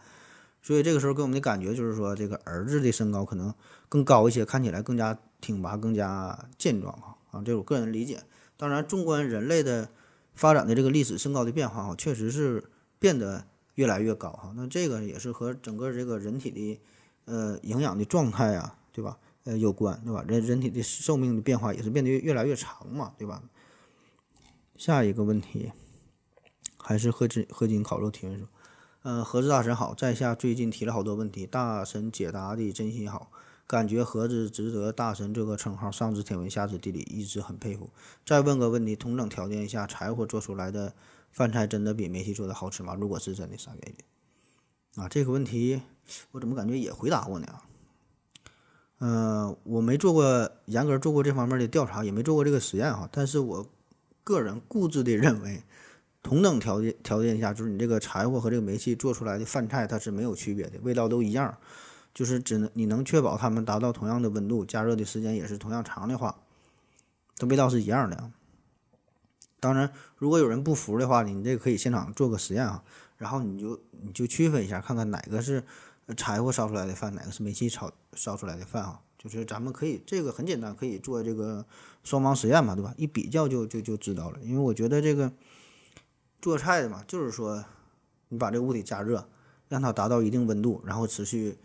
所以这个时候给我们的感觉就是说，这个儿子的身高可能更高一些，看起来更加挺拔、更加健壮哈。啊，这是我个人理解。当然，纵观人类的发展的这个历史，身高的变化哈，确实是变得越来越高哈。那这个也是和整个这个人体的呃营养的状态啊，对吧？呃有关，对吧？人人体的寿命的变化也是变得越来越长嘛，对吧？下一个问题还是贺金贺金烤肉提问说，呃，何子大神好，在下最近提了好多问题，大神解答的真心好。感觉盒子值得大神这个称号，上知天文下知地理，一直很佩服。再问个问题：同等条件下，柴火做出来的饭菜真的比煤气做的好吃吗？如果是真的，啥原因？啊，这个问题我怎么感觉也回答过呢？嗯，我没做过严格做过这方面的调查，也没做过这个实验哈。但是我个人固执的认为，同等条件条件下，就是你这个柴火和这个煤气做出来的饭菜，它是没有区别的，味道都一样。就是只能你能确保它们达到同样的温度，加热的时间也是同样长的话，它味道是一样的。当然，如果有人不服的话，你这可以现场做个实验啊，然后你就你就区分一下，看看哪个是柴火烧出来的饭，哪个是煤气烧烧出来的饭啊。就是咱们可以这个很简单，可以做这个双盲实验嘛，对吧？一比较就就就知道了。因为我觉得这个做菜的嘛，就是说你把这个物体加热，让它达到一定温度，然后持续。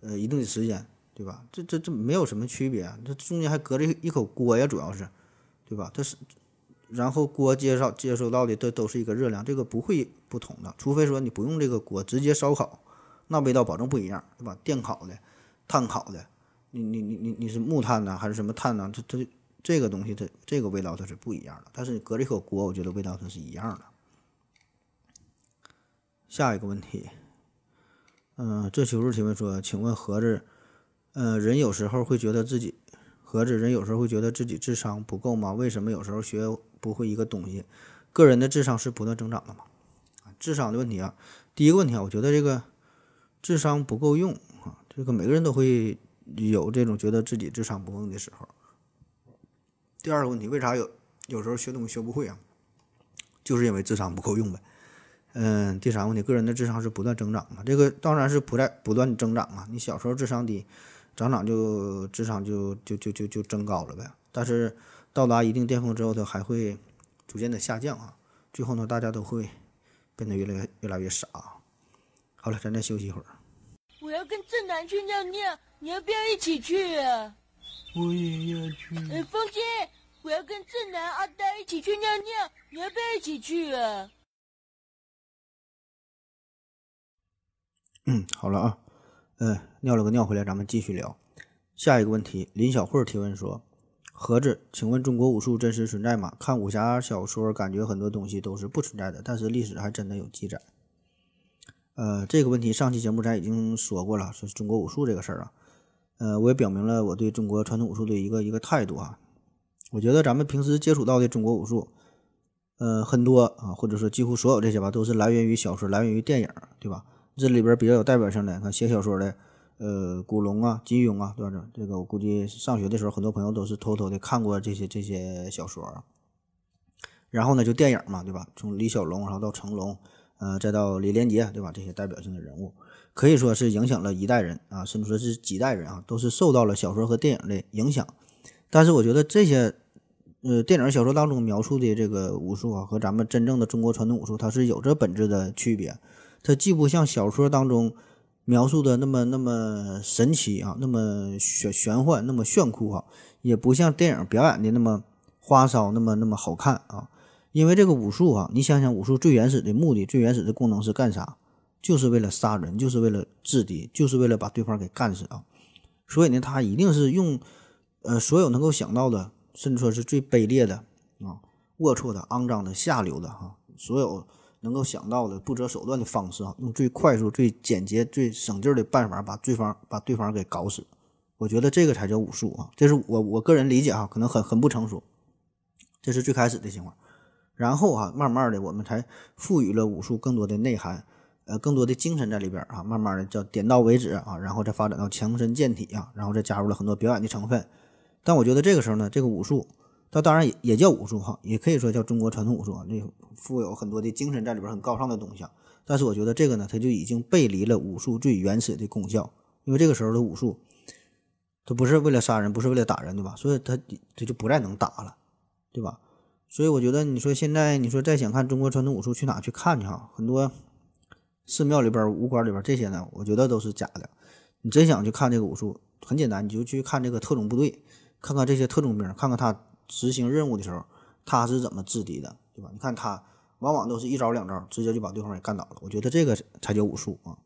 呃，一定的时间，对吧？这这这没有什么区别，这中间还隔着一口锅呀，主要是，对吧？它是，然后锅接受接收到的都都是一个热量，这个不会不同的，除非说你不用这个锅直接烧烤，那味道保证不一样，对吧？电烤的、炭烤的，你你你你你是木炭呢，还是什么炭呢？它它这个东西它这个味道它是不一样的，但是你隔着一口锅，我觉得味道它是一样的。下一个问题。嗯，这求助提问说，请问盒子，呃，人有时候会觉得自己盒子人有时候会觉得自己智商不够吗？为什么有时候学不会一个东西？个人的智商是不断增长的吗？智商的问题啊，第一个问题啊，我觉得这个智商不够用啊，这个每个人都会有这种觉得自己智商不够用的时候。第二个问题，为啥有有时候学东西学不会啊？就是因为智商不够用呗。嗯，第三个问题，个人的智商是不断增长嘛？这个当然是不在不断增长啊。你小时候智商低，长长就智商就就就就就增高了呗。但是到达一定巅峰之后，它还会逐渐的下降啊。最后呢，大家都会变得越来越越来越傻。好了，咱再休息一会儿。我要跟正南去尿尿，你要不要一起去啊？我也要去。哎，风姐，我要跟正南、阿呆一起去尿尿，你要不要一起去啊？嗯，好了啊，嗯，尿了个尿回来，咱们继续聊下一个问题。林小慧提问说：“盒子，请问中国武术真实存在吗？看武侠小说，感觉很多东西都是不存在的，但是历史还真的有记载。”呃，这个问题上期节目咱已经说过了，说中国武术这个事儿啊，呃，我也表明了我对中国传统武术的一个一个态度啊。我觉得咱们平时接触到的中国武术，呃，很多啊，或者说几乎所有这些吧，都是来源于小说，来源于电影，对吧？这里边比较有代表性的，看写小说的，呃，古龙啊、金庸啊，对吧？这个我估计上学的时候，很多朋友都是偷偷的看过这些这些小说。然后呢，就电影嘛，对吧？从李小龙，然后到成龙，呃，再到李连杰，对吧？这些代表性的人物，可以说是影响了一代人啊，甚至说是几代人啊，都是受到了小说和电影的影响。但是我觉得这些，呃，电影、小说当中描述的这个武术啊，和咱们真正的中国传统武术，它是有着本质的区别。它既不像小说当中描述的那么那么神奇啊，那么玄玄幻，那么炫酷哈，也不像电影表演的那么花哨，那么那么好看啊。因为这个武术啊，你想想，武术最原始的目的、最原始的功能是干啥？就是为了杀人，就是为了制敌，就是为了把对方给干死啊。所以呢，他一定是用呃所有能够想到的，甚至说是最卑劣的啊、龌龊的、肮脏的、下流的哈，所有能够想到的不择手段的方式啊，用最快速、最简洁、最省劲儿的办法把对方把对方给搞死。我觉得这个才叫武术啊，这是我我个人理解啊，可能很很不成熟，这是最开始的情况。然后啊，慢慢的我们才赋予了武术更多的内涵，呃，更多的精神在里边啊。慢慢的叫点到为止啊，然后再发展到强身健体啊，然后再加入了很多表演的成分。但我觉得这个时候呢，这个武术，它当然也也叫武术哈，也可以说叫中国传统武术啊，这富有很多的精神在里边，很高尚的东西。但是我觉得这个呢，它就已经背离了武术最原始的功效，因为这个时候的武术，它不是为了杀人，不是为了打人，对吧？所以它它就不再能打了，对吧？所以我觉得，你说现在，你说再想看中国传统武术，去哪去看去哈？很多寺庙里边、武馆里边这些呢，我觉得都是假的。你真想去看这个武术，很简单，你就去看这个特种部队，看看这些特种兵，看看他执行任务的时候，他是怎么制敌的，对吧？你看他往往都是一招两招，直接就把对方给干倒了。我觉得这个才叫武术啊。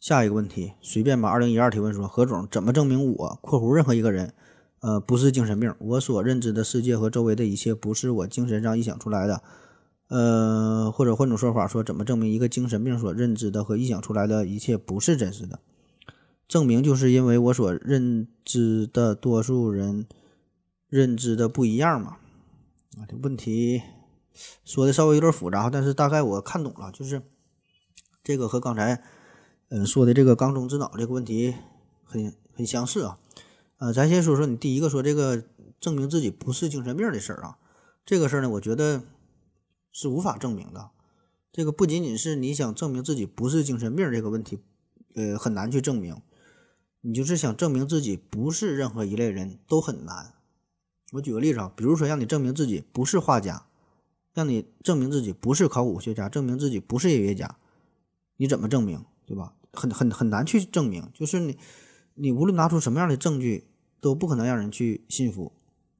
下一个问题，随便吧。二零一二提问说，何总怎么证明我（括弧任何一个人）？呃，不是精神病，我所认知的世界和周围的一切不是我精神上臆想出来的。呃，或者换种说法说，怎么证明一个精神病所认知的和臆想出来的一切不是真实的？证明就是因为我所认知的多数人认知的不一样嘛？啊，这问题说的稍微有点复杂，但是大概我看懂了，就是这个和刚才嗯说的这个缸中之脑这个问题很很相似啊。呃，咱先说说你第一个说这个证明自己不是精神病的事儿啊，这个事儿呢，我觉得是无法证明的。这个不仅仅是你想证明自己不是精神病这个问题，呃，很难去证明。你就是想证明自己不是任何一类人都很难。我举个例子啊，比如说让你证明自己不是画家，让你证明自己不是考古学家，证明自己不是音乐家，你怎么证明？对吧？很很很难去证明。就是你你无论拿出什么样的证据。都不可能让人去信服，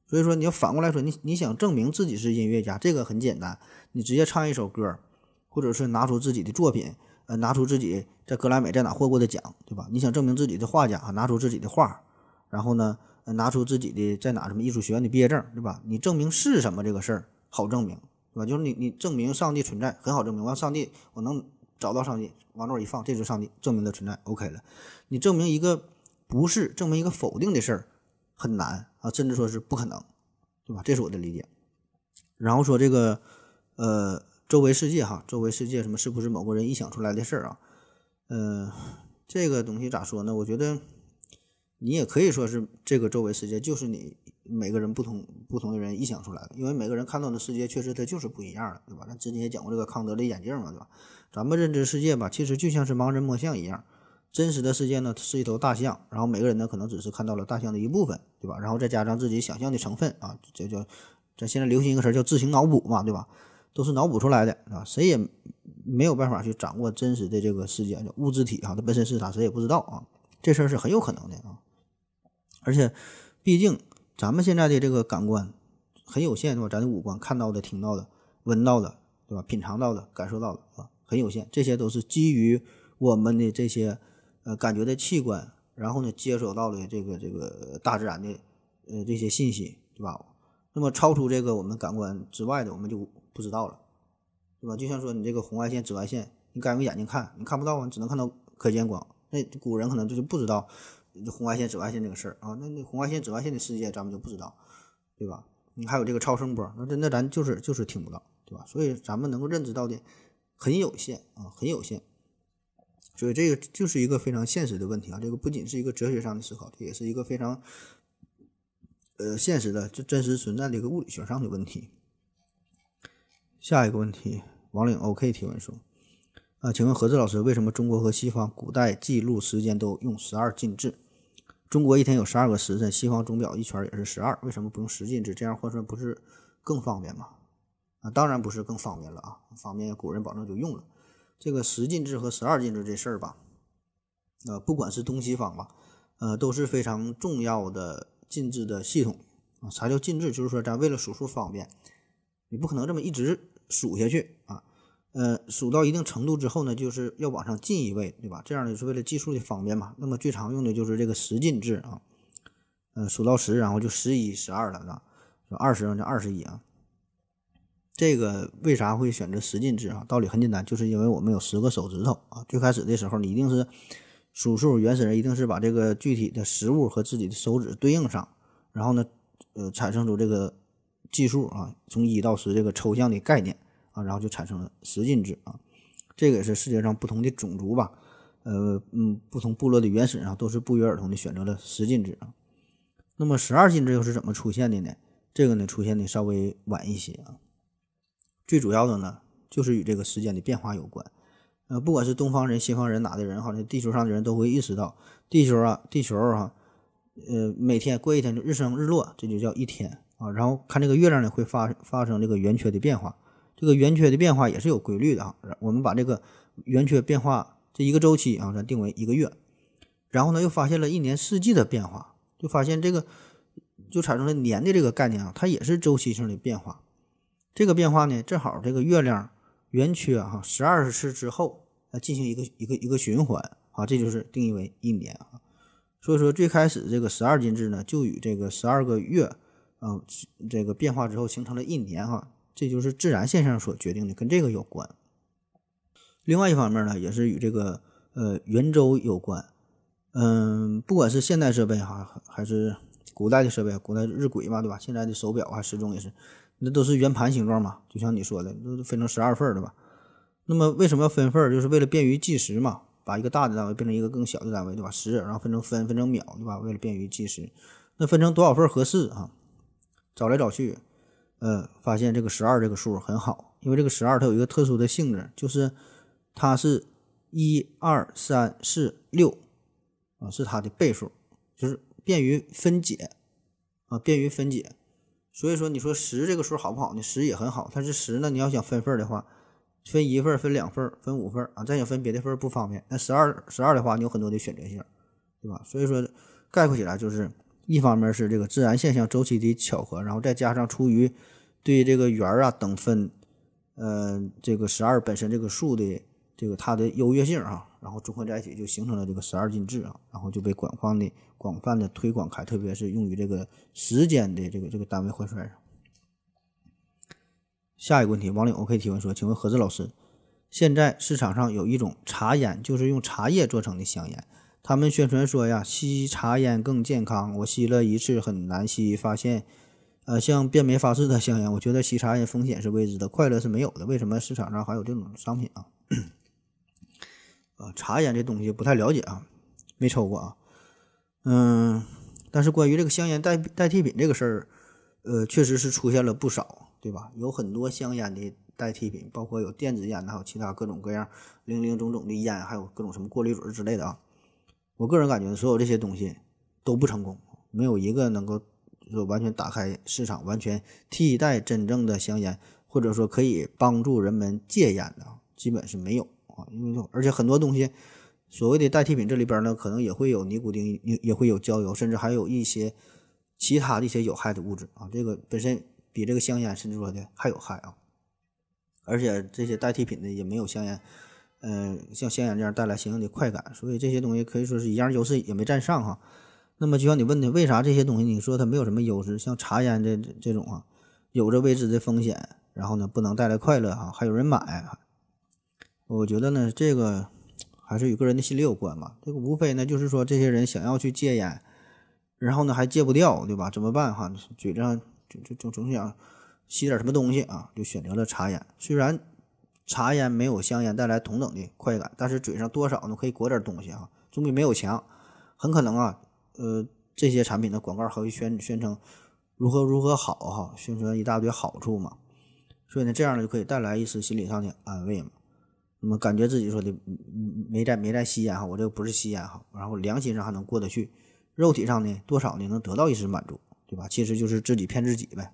所以说你要反过来说，你你想证明自己是音乐家，这个很简单，你直接唱一首歌，或者是拿出自己的作品，呃，拿出自己在格莱美在哪获过的奖，对吧？你想证明自己的画家啊，拿出自己的画，然后呢，拿出自己的在哪什么艺术学院的毕业证，对吧？你证明是什么这个事儿好证明，对吧？就是你你证明上帝存在很好证明，完上帝我能找到上帝，往那儿一放，这就是上帝证明的存在，OK 了。你证明一个不是，证明一个否定的事儿。很难啊，甚至说是不可能，对吧？这是我的理解。然后说这个，呃，周围世界哈，周围世界什么是不是某个人臆想出来的事儿啊？嗯，这个东西咋说呢？我觉得你也可以说是这个周围世界就是你每个人不同不同的人臆想出来的，因为每个人看到的世界确实它就是不一样的，对吧？咱之前也讲过这个康德的眼镜嘛，对吧？咱们认知世界吧，其实就像是盲人摸象一样。真实的世界呢是一头大象，然后每个人呢可能只是看到了大象的一部分，对吧？然后再加上自己想象的成分啊，这叫咱现在流行一个词叫自行脑补嘛，对吧？都是脑补出来的啊，谁也没有办法去掌握真实的这个世界，叫物质体哈，它本身是啥谁也不知道啊，这事儿是很有可能的啊。而且，毕竟咱们现在的这个感官很有限，对吧？咱的五官看到的、听到的、闻到的，对吧？品尝到的、感受到的啊，很有限，这些都是基于我们的这些。呃，感觉的器官，然后呢，接收到了这个这个大自然的呃这些信息，对吧？那么超出这个我们感官之外的，我们就不知道了，对吧？就像说你这个红外线、紫外线，你该用眼睛看，你看不到啊，只能看到可见光。那古人可能就是不知道红外线、紫外线这个事儿啊。那那红外线、紫外线的世界，咱们就不知道，对吧？你还有这个超声波，那真的咱就是就是听不到，对吧？所以咱们能够认知到的很有限啊，很有限。所以这个就是一个非常现实的问题啊！这个不仅是一个哲学上的思考，这也是一个非常呃现实的、就真实存在的一个物理学上的问题。下一个问题，王岭 OK 提问说：啊，请问何志老师，为什么中国和西方古代记录时间都用十二进制？中国一天有十二个时辰，西方钟表一圈也是十二，为什么不用十进制？这样换算不是更方便吗？啊，当然不是更方便了啊！方便古人保证就用了。这个十进制和十二进制这事儿吧，呃，不管是东西方吧，呃，都是非常重要的进制的系统啊。啥叫进制？就是说咱为了数数方便，你不可能这么一直数下去啊。呃，数到一定程度之后呢，就是要往上进一位，对吧？这样呢是为了计数的方便嘛。那么最常用的就是这个十进制啊，呃，数到十，然后就十一、十二了，是吧？说二十就二十一啊。这个为啥会选择十进制啊？道理很简单，就是因为我们有十个手指头啊。最开始的时候，你一定是数数，原始人一定是把这个具体的实物和自己的手指对应上，然后呢，呃，产生出这个计数啊，从一到十这个抽象的概念。啊，然后就产生了十进制啊，这个也是世界上不同的种族吧，呃嗯，不同部落的原始人啊，都是不约而同的选择了十进制啊。那么十二进制又是怎么出现的呢？这个呢出现的稍微晚一些啊。最主要的呢，就是与这个时间的变化有关。呃，不管是东方人、西方人哪的人哈，那地球上的人都会意识到，地球啊，地球哈，呃，每天过一天就日升日落，这就叫一天啊。然后看这个月亮呢，会发发生这个圆缺的变化。这个圆缺的变化也是有规律的啊，我们把这个圆缺变化这一个周期啊，咱定为一个月，然后呢又发现了一年四季的变化，就发现这个就产生了年的这个概念啊，它也是周期性的变化。这个变化呢，正好这个月亮圆缺哈十二次之后来进行一个一个一个循环啊，这就是定义为一年啊。所以说最开始这个十二进制呢，就与这个十二个月啊这个变化之后形成了一年哈。这就是自然现象所决定的，跟这个有关。另外一方面呢，也是与这个呃圆周有关。嗯，不管是现代设备哈，还是古代的设备，古代日晷嘛，对吧？现在的手表啊、时钟也是，那都是圆盘形状嘛，就像你说的，都分成十二份儿，对吧？那么为什么要分份儿？就是为了便于计时嘛，把一个大的单位变成一个更小的单位，对吧？时，然后分成分，分成秒，对吧？为了便于计时，那分成多少份合适啊？找来找去。呃，发现这个十二这个数很好，因为这个十二它有一个特殊的性质，就是它是一二三四六啊，是它的倍数，就是便于分解啊，便于分解。所以说，你说十这个数好不好呢？十也很好，但是十呢，你要想分份的话，分一份、分两份、分五份啊，再想分别的份不方便。那十二十二的话，你有很多的选择性，对吧？所以说，概括起来就是。一方面是这个自然现象周期的巧合，然后再加上出于对这个圆啊等分，呃，这个十二本身这个数的这个它的优越性啊，然后综合在一起就形成了这个十二进制啊，然后就被广泛的广泛的推广开，特别是用于这个时间的这个这个单位换算上。下一个问题，王岭 OK 提问说，请问何志老师，现在市场上有一种茶烟，就是用茶叶做成的香烟。他们宣传说呀，吸茶烟更健康。我吸了一次，很难吸，发现，呃，像变没法似的香烟。我觉得吸茶烟风险是未知的，快乐是没有的。为什么市场上还有这种商品啊？啊，茶烟这东西不太了解啊，没抽过啊。嗯，但是关于这个香烟代代替品这个事儿，呃，确实是出现了不少，对吧？有很多香烟的代替品，包括有电子烟，还有其他各种各样零零总总的烟，还有各种什么过滤嘴之类的啊。我个人感觉，所有这些东西都不成功，没有一个能够说完全打开市场、完全替代真正的香烟，或者说可以帮助人们戒烟的，基本是没有啊。因为而且很多东西，所谓的代替品这里边呢，可能也会有尼古丁，也也会有焦油，甚至还有一些其他的一些有害的物质啊。这个本身比这个香烟甚至说的还有害啊。而且这些代替品呢，也没有香烟。嗯，像香烟这样带来相应的快感，所以这些东西可以说是一样优势也没占上哈。那么就像你问的，为啥这些东西你说它没有什么优势？像茶烟这这种啊，有着未知的风险，然后呢不能带来快乐哈，还有人买。我觉得呢，这个还是与个人的心理有关吧。这个无非呢就是说，这些人想要去戒烟，然后呢还戒不掉，对吧？怎么办哈？嘴上就就就总想吸点什么东西啊，就选择了茶烟。虽然。茶烟没有香烟带来同等的快感，但是嘴上多少呢可以裹点东西啊，总比没有强。很可能啊，呃，这些产品的广告还会宣宣称如何如何好哈，宣传一大堆好处嘛。所以呢，这样呢就可以带来一丝心理上的安慰嘛。那么感觉自己说的没在没在吸烟哈，我这个不是吸烟哈，然后良心上还能过得去，肉体上呢多少呢能得到一丝满足，对吧？其实就是自己骗自己呗。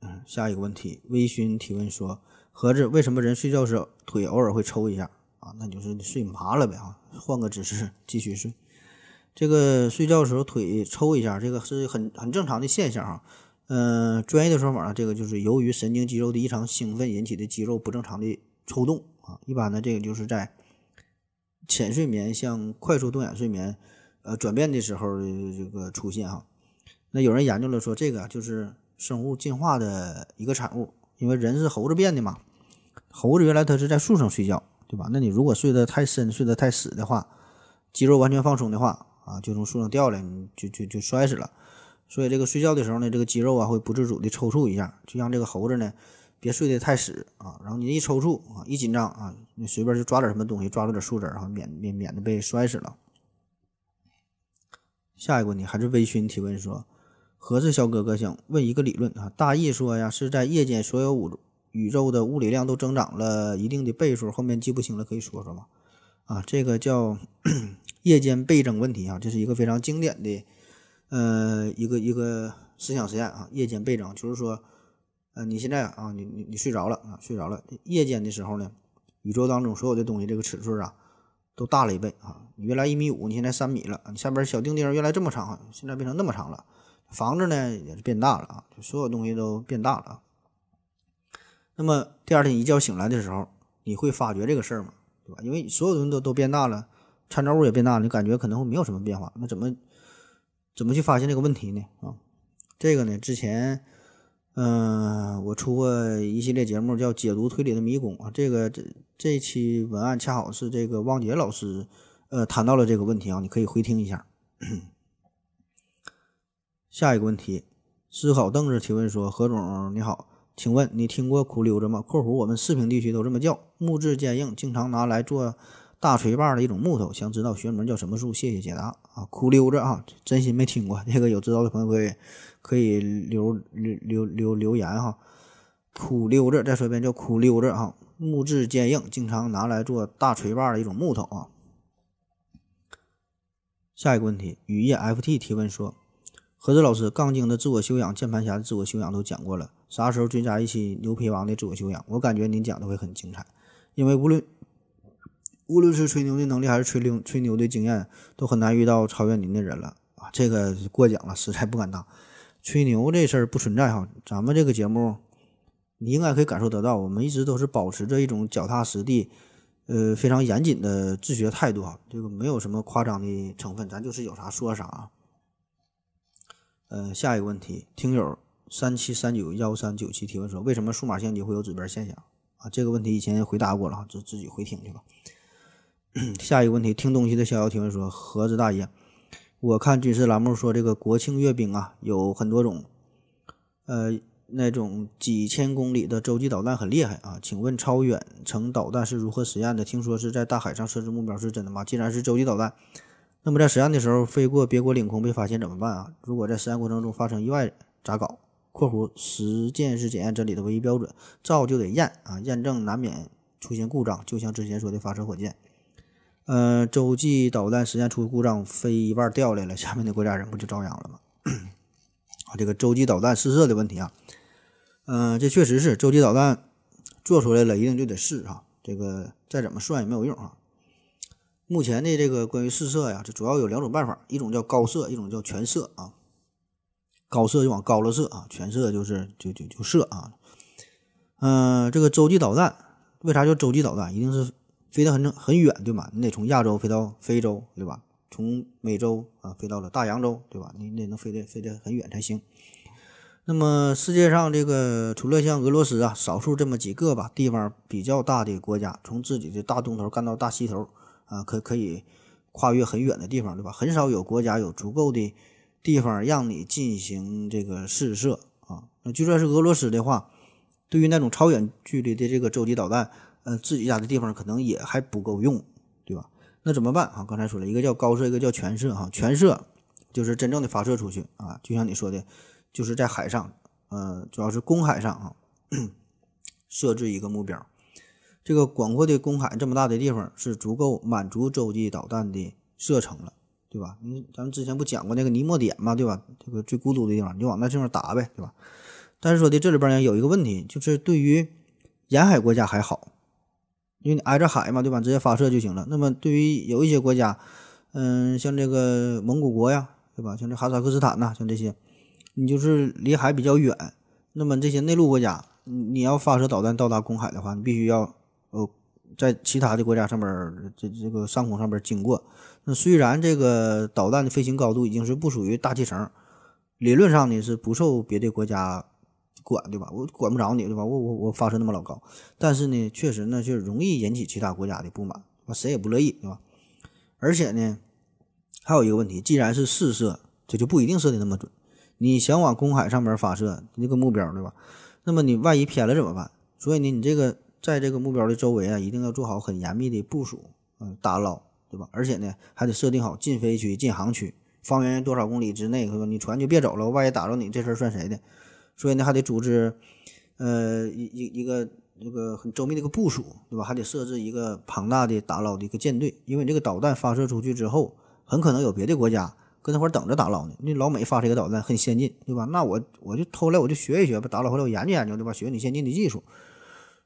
嗯，下一个问题，微醺提问说。盒子，为什么人睡觉时腿偶尔会抽一下啊？那就是睡麻了呗啊，换个姿势继续睡。这个睡觉的时候腿抽一下，这个是很很正常的现象啊。嗯、专业的说法呢，这个就是由于神经肌肉的异常兴奋引起的肌肉不正常的抽动啊。一般呢，这个就是在浅睡眠向快速动眼睡眠呃转变的时候的这个出现哈。那有人研究了说，这个就是生物进化的一个产物，因为人是猴子变的嘛。猴子原来它是在树上睡觉，对吧？那你如果睡得太深、睡得太死的话，肌肉完全放松的话啊，就从树上掉下来，你就就就摔死了。所以这个睡觉的时候呢，这个肌肉啊会不自主的抽搐一下，就让这个猴子呢别睡得太死啊。然后你一抽搐啊，一紧张啊，你随便就抓点什么东西，抓住点树枝儿啊，免免免得被摔死了。下一个问题还是微醺提问说，盒子小哥哥想问一个理论啊，大意说呀是在夜间所有宇宇宙的物理量都增长了一定的倍数，后面记不清了，可以说说吗？啊，这个叫 夜间倍增问题啊，这是一个非常经典的呃一个一个思想实验啊，夜间倍增就是说，呃你现在啊你你你睡着了啊睡着了，夜间的时候呢，宇宙当中所有的东西这个尺寸啊都大了一倍啊，你原来一米五，你现在三米了，你下边小丁丁原来这么长，现在变成那么长了，房子呢也是变大了啊，就所有东西都变大了啊。那么第二天一觉醒来的时候，你会发觉这个事儿吗？对吧？因为所有东西都都变大了，参照物也变大了，你感觉可能会没有什么变化。那怎么怎么去发现这个问题呢？啊，这个呢，之前嗯、我出过一系列节目叫《解读推理的迷宫》啊，这个这这期文案恰好是这个汪杰老师呃谈到了这个问题啊，你可以回听一下。下一个问题，思考凳子提问说：何总你好。请问你听过苦溜子吗？（括弧我们四平地区都这么叫，木质坚硬，经常拿来做大锤把的一种木头。想知道学名叫什么树？谢谢解答啊！苦溜子啊，真心没听过，这个有知道的朋友可以可以留留留留留言哈。苦溜子，再说一遍叫苦溜子啊，木质坚硬，经常拿来做大锤把的一种木头啊。下一个问题，雨夜 FT 提问说。何子老师，杠精的自我修养、键盘侠的自我修养都讲过了，啥时候追加一期牛皮王的自我修养？我感觉您讲的会很精彩，因为无论无论是吹牛的能力还是吹牛吹牛的经验，都很难遇到超越您的人了啊！这个过奖了，实在不敢当。吹牛这事儿不存在哈，咱们这个节目你应该可以感受得到，我们一直都是保持着一种脚踏实地、呃非常严谨的自学态度啊，这个没有什么夸张的成分，咱就是有啥说啥啊。呃，下一个问题，听友三七三九幺三九七提问说，为什么数码相机会有指边现象啊？这个问题以前回答过了哈，自自己回听去吧。下一个问题，听东西的逍遥提问说，盒子大爷，我看军事栏目说这个国庆阅兵啊，有很多种，呃，那种几千公里的洲际导弹很厉害啊，请问超远程导弹是如何实验的？听说是在大海上设置目标是真的吗？既然是洲际导弹。那么在实验的时候飞过别国领空被发现怎么办啊？如果在实验过程中发生意外咋搞？（括弧实践是检验真理的唯一标准，造就得验啊，验证难免出现故障，就像之前说的发射火箭，呃，洲际导弹实验出故障，飞一半掉下来了，下面的国家人不就遭殃了吗？啊，这个洲际导弹试射的问题啊，嗯、这确实是洲际导弹做出来了，一定就得试啊，这个再怎么算也没有用啊。目前的这个关于试射呀，这主要有两种办法，一种叫高射，一种叫全射啊。高射就往高了射啊，全射就是就就就射啊。嗯、这个洲际导弹为啥叫洲际导弹？一定是飞得很很远，对吧？你得从亚洲飞到非洲，对吧？从美洲啊飞到了大洋洲，对吧？你得能飞得飞得很远才行。那么世界上这个除了像俄罗斯啊，少数这么几个吧，地方比较大的国家，从自己的大东头干到大西头。啊，可可以跨越很远的地方，对吧？很少有国家有足够的地方让你进行这个试射啊。那就算是俄罗斯的话，对于那种超远距离的这个洲际导弹，呃，自己家的地方可能也还不够用，对吧？那怎么办啊？刚才说了一个叫高射，一个叫全射哈。全射就是真正的发射出去啊，就像你说的，就是在海上，呃，主要是公海上啊，设置一个目标。这个广阔的公海，这么大的地方是足够满足洲际导弹的射程了，对吧？你咱们之前不讲过那个尼莫点嘛，对吧？这个最孤独的地方，你就往那地方打呗，对吧？但是说的这里边呢有一个问题，就是对于沿海国家还好，因为你挨着海嘛，对吧？直接发射就行了。那么对于有一些国家，嗯，像这个蒙古国呀，对吧？像这哈萨克斯坦呐，像这些，你就是离海比较远，那么这些内陆国家，你要发射导弹到达公海的话，你必须要呃在其他的国家上边这这个上空上边经过。那虽然这个导弹的飞行高度已经是不属于大气层，理论上呢是不受别的国家管，对吧？我管不着你，对吧？我我我发射那么老高，但是呢，确实呢就容易引起其他国家的不满，谁也不乐意，对吧？而且呢，还有一个问题，既然是试射，这就不一定射的那么准。你想往公海上面发射那个目标，对吧？那么你万一偏了怎么办？所以呢，你这个在这个目标的周围啊，一定要做好很严密的部署，嗯，打捞。对吧？而且呢，还得设定好禁飞区、禁航区，方圆多少公里之内，你船就别走了，万一打着你，这事儿算谁的？所以呢，还得组织，呃，一一一个这个很周密的一个部署，对吧？还得设置一个庞大的打捞的一个舰队，因为这个导弹发射出去之后，很可能有别的国家跟那块儿等着打捞呢。那老美发这个导弹很先进，对吧？那我我就偷来，我就学一学，吧打捞回来我研究研究，对吧？学你先进的技术。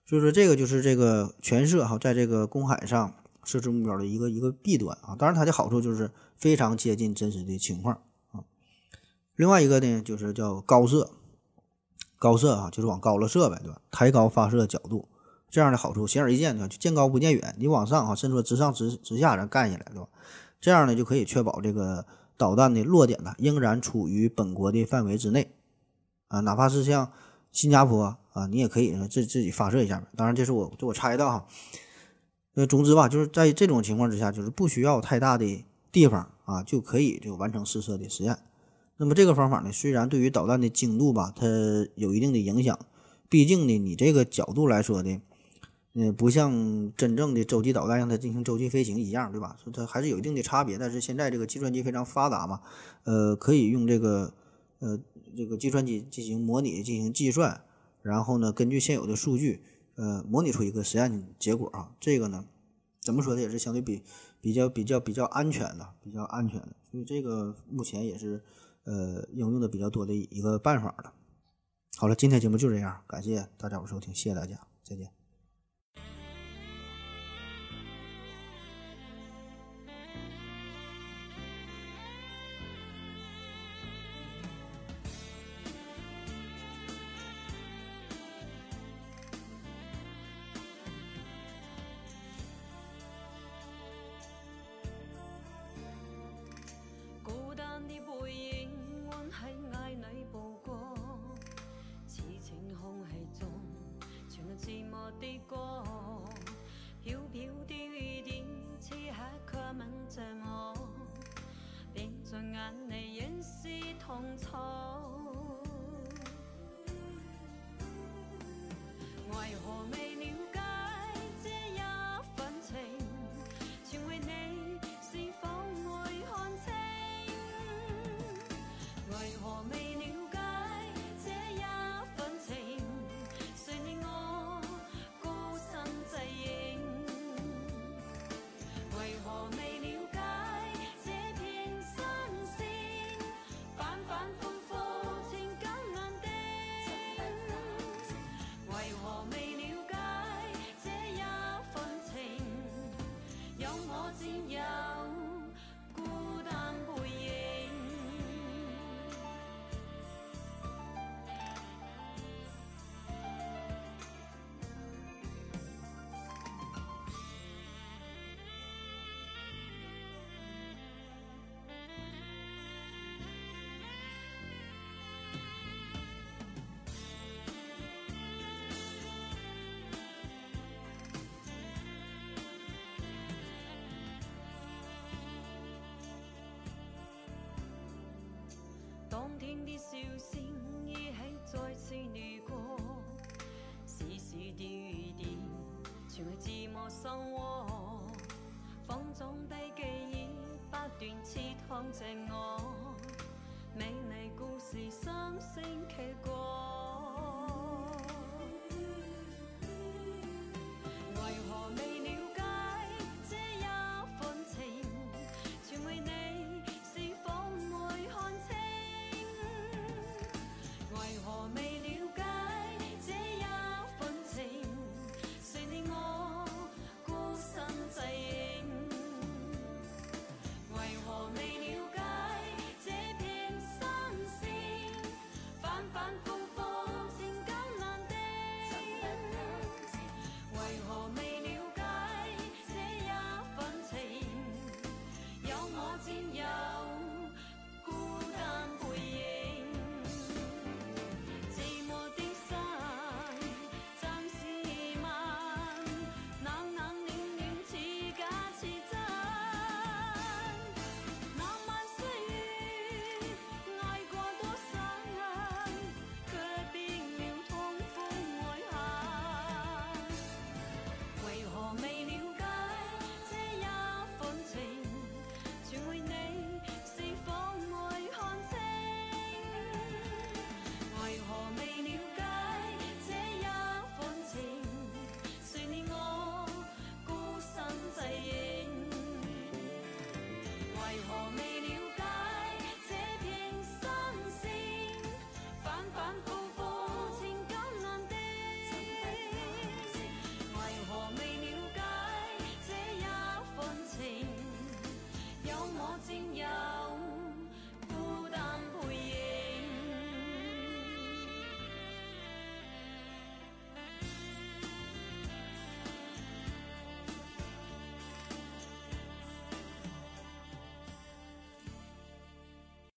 所以说，这个就是这个全射哈，在这个公海上。设置目标的一个一个弊端啊，当然它的好处就是非常接近真实的情况啊。另外一个呢，就是叫高射，高射啊，就是往高了射呗，对吧？抬高发射角度，这样的好处显而易见，的？就见高不见远，你往上啊，甚至说直上直直下，咱干下来，对吧？这样呢，就可以确保这个导弹的落点呢，仍然处于本国的范围之内啊，哪怕是像新加坡啊，你也可以自自己发射一下当然，这是我这我猜的哈。呃，总之吧，就是在这种情况之下，就是不需要太大的地方啊，就可以就完成试射的实验。那么这个方法呢，虽然对于导弹的精度吧，它有一定的影响，毕竟呢，你这个角度来说的，嗯，不像真正的洲际导弹让它进行洲际飞行一样，对吧？所以它还是有一定的差别。但是现在这个计算机非常发达嘛，呃，可以用这个呃这个计算机进行模拟、进行计算，然后呢，根据现有的数据。呃，模拟出一个实验结果啊，这个呢，怎么说的也是相对比比较比较比较安全的，比较安全的，所以这个目前也是呃应用的比较多的一个办法了。好了，今天节目就这样，感谢大家伙收听，谢谢大家，再见。天涯当天的笑声依稀再次掠过，丝丝点点全系自我生活，放纵的记忆不断刺痛着我，美丽故事三星期过。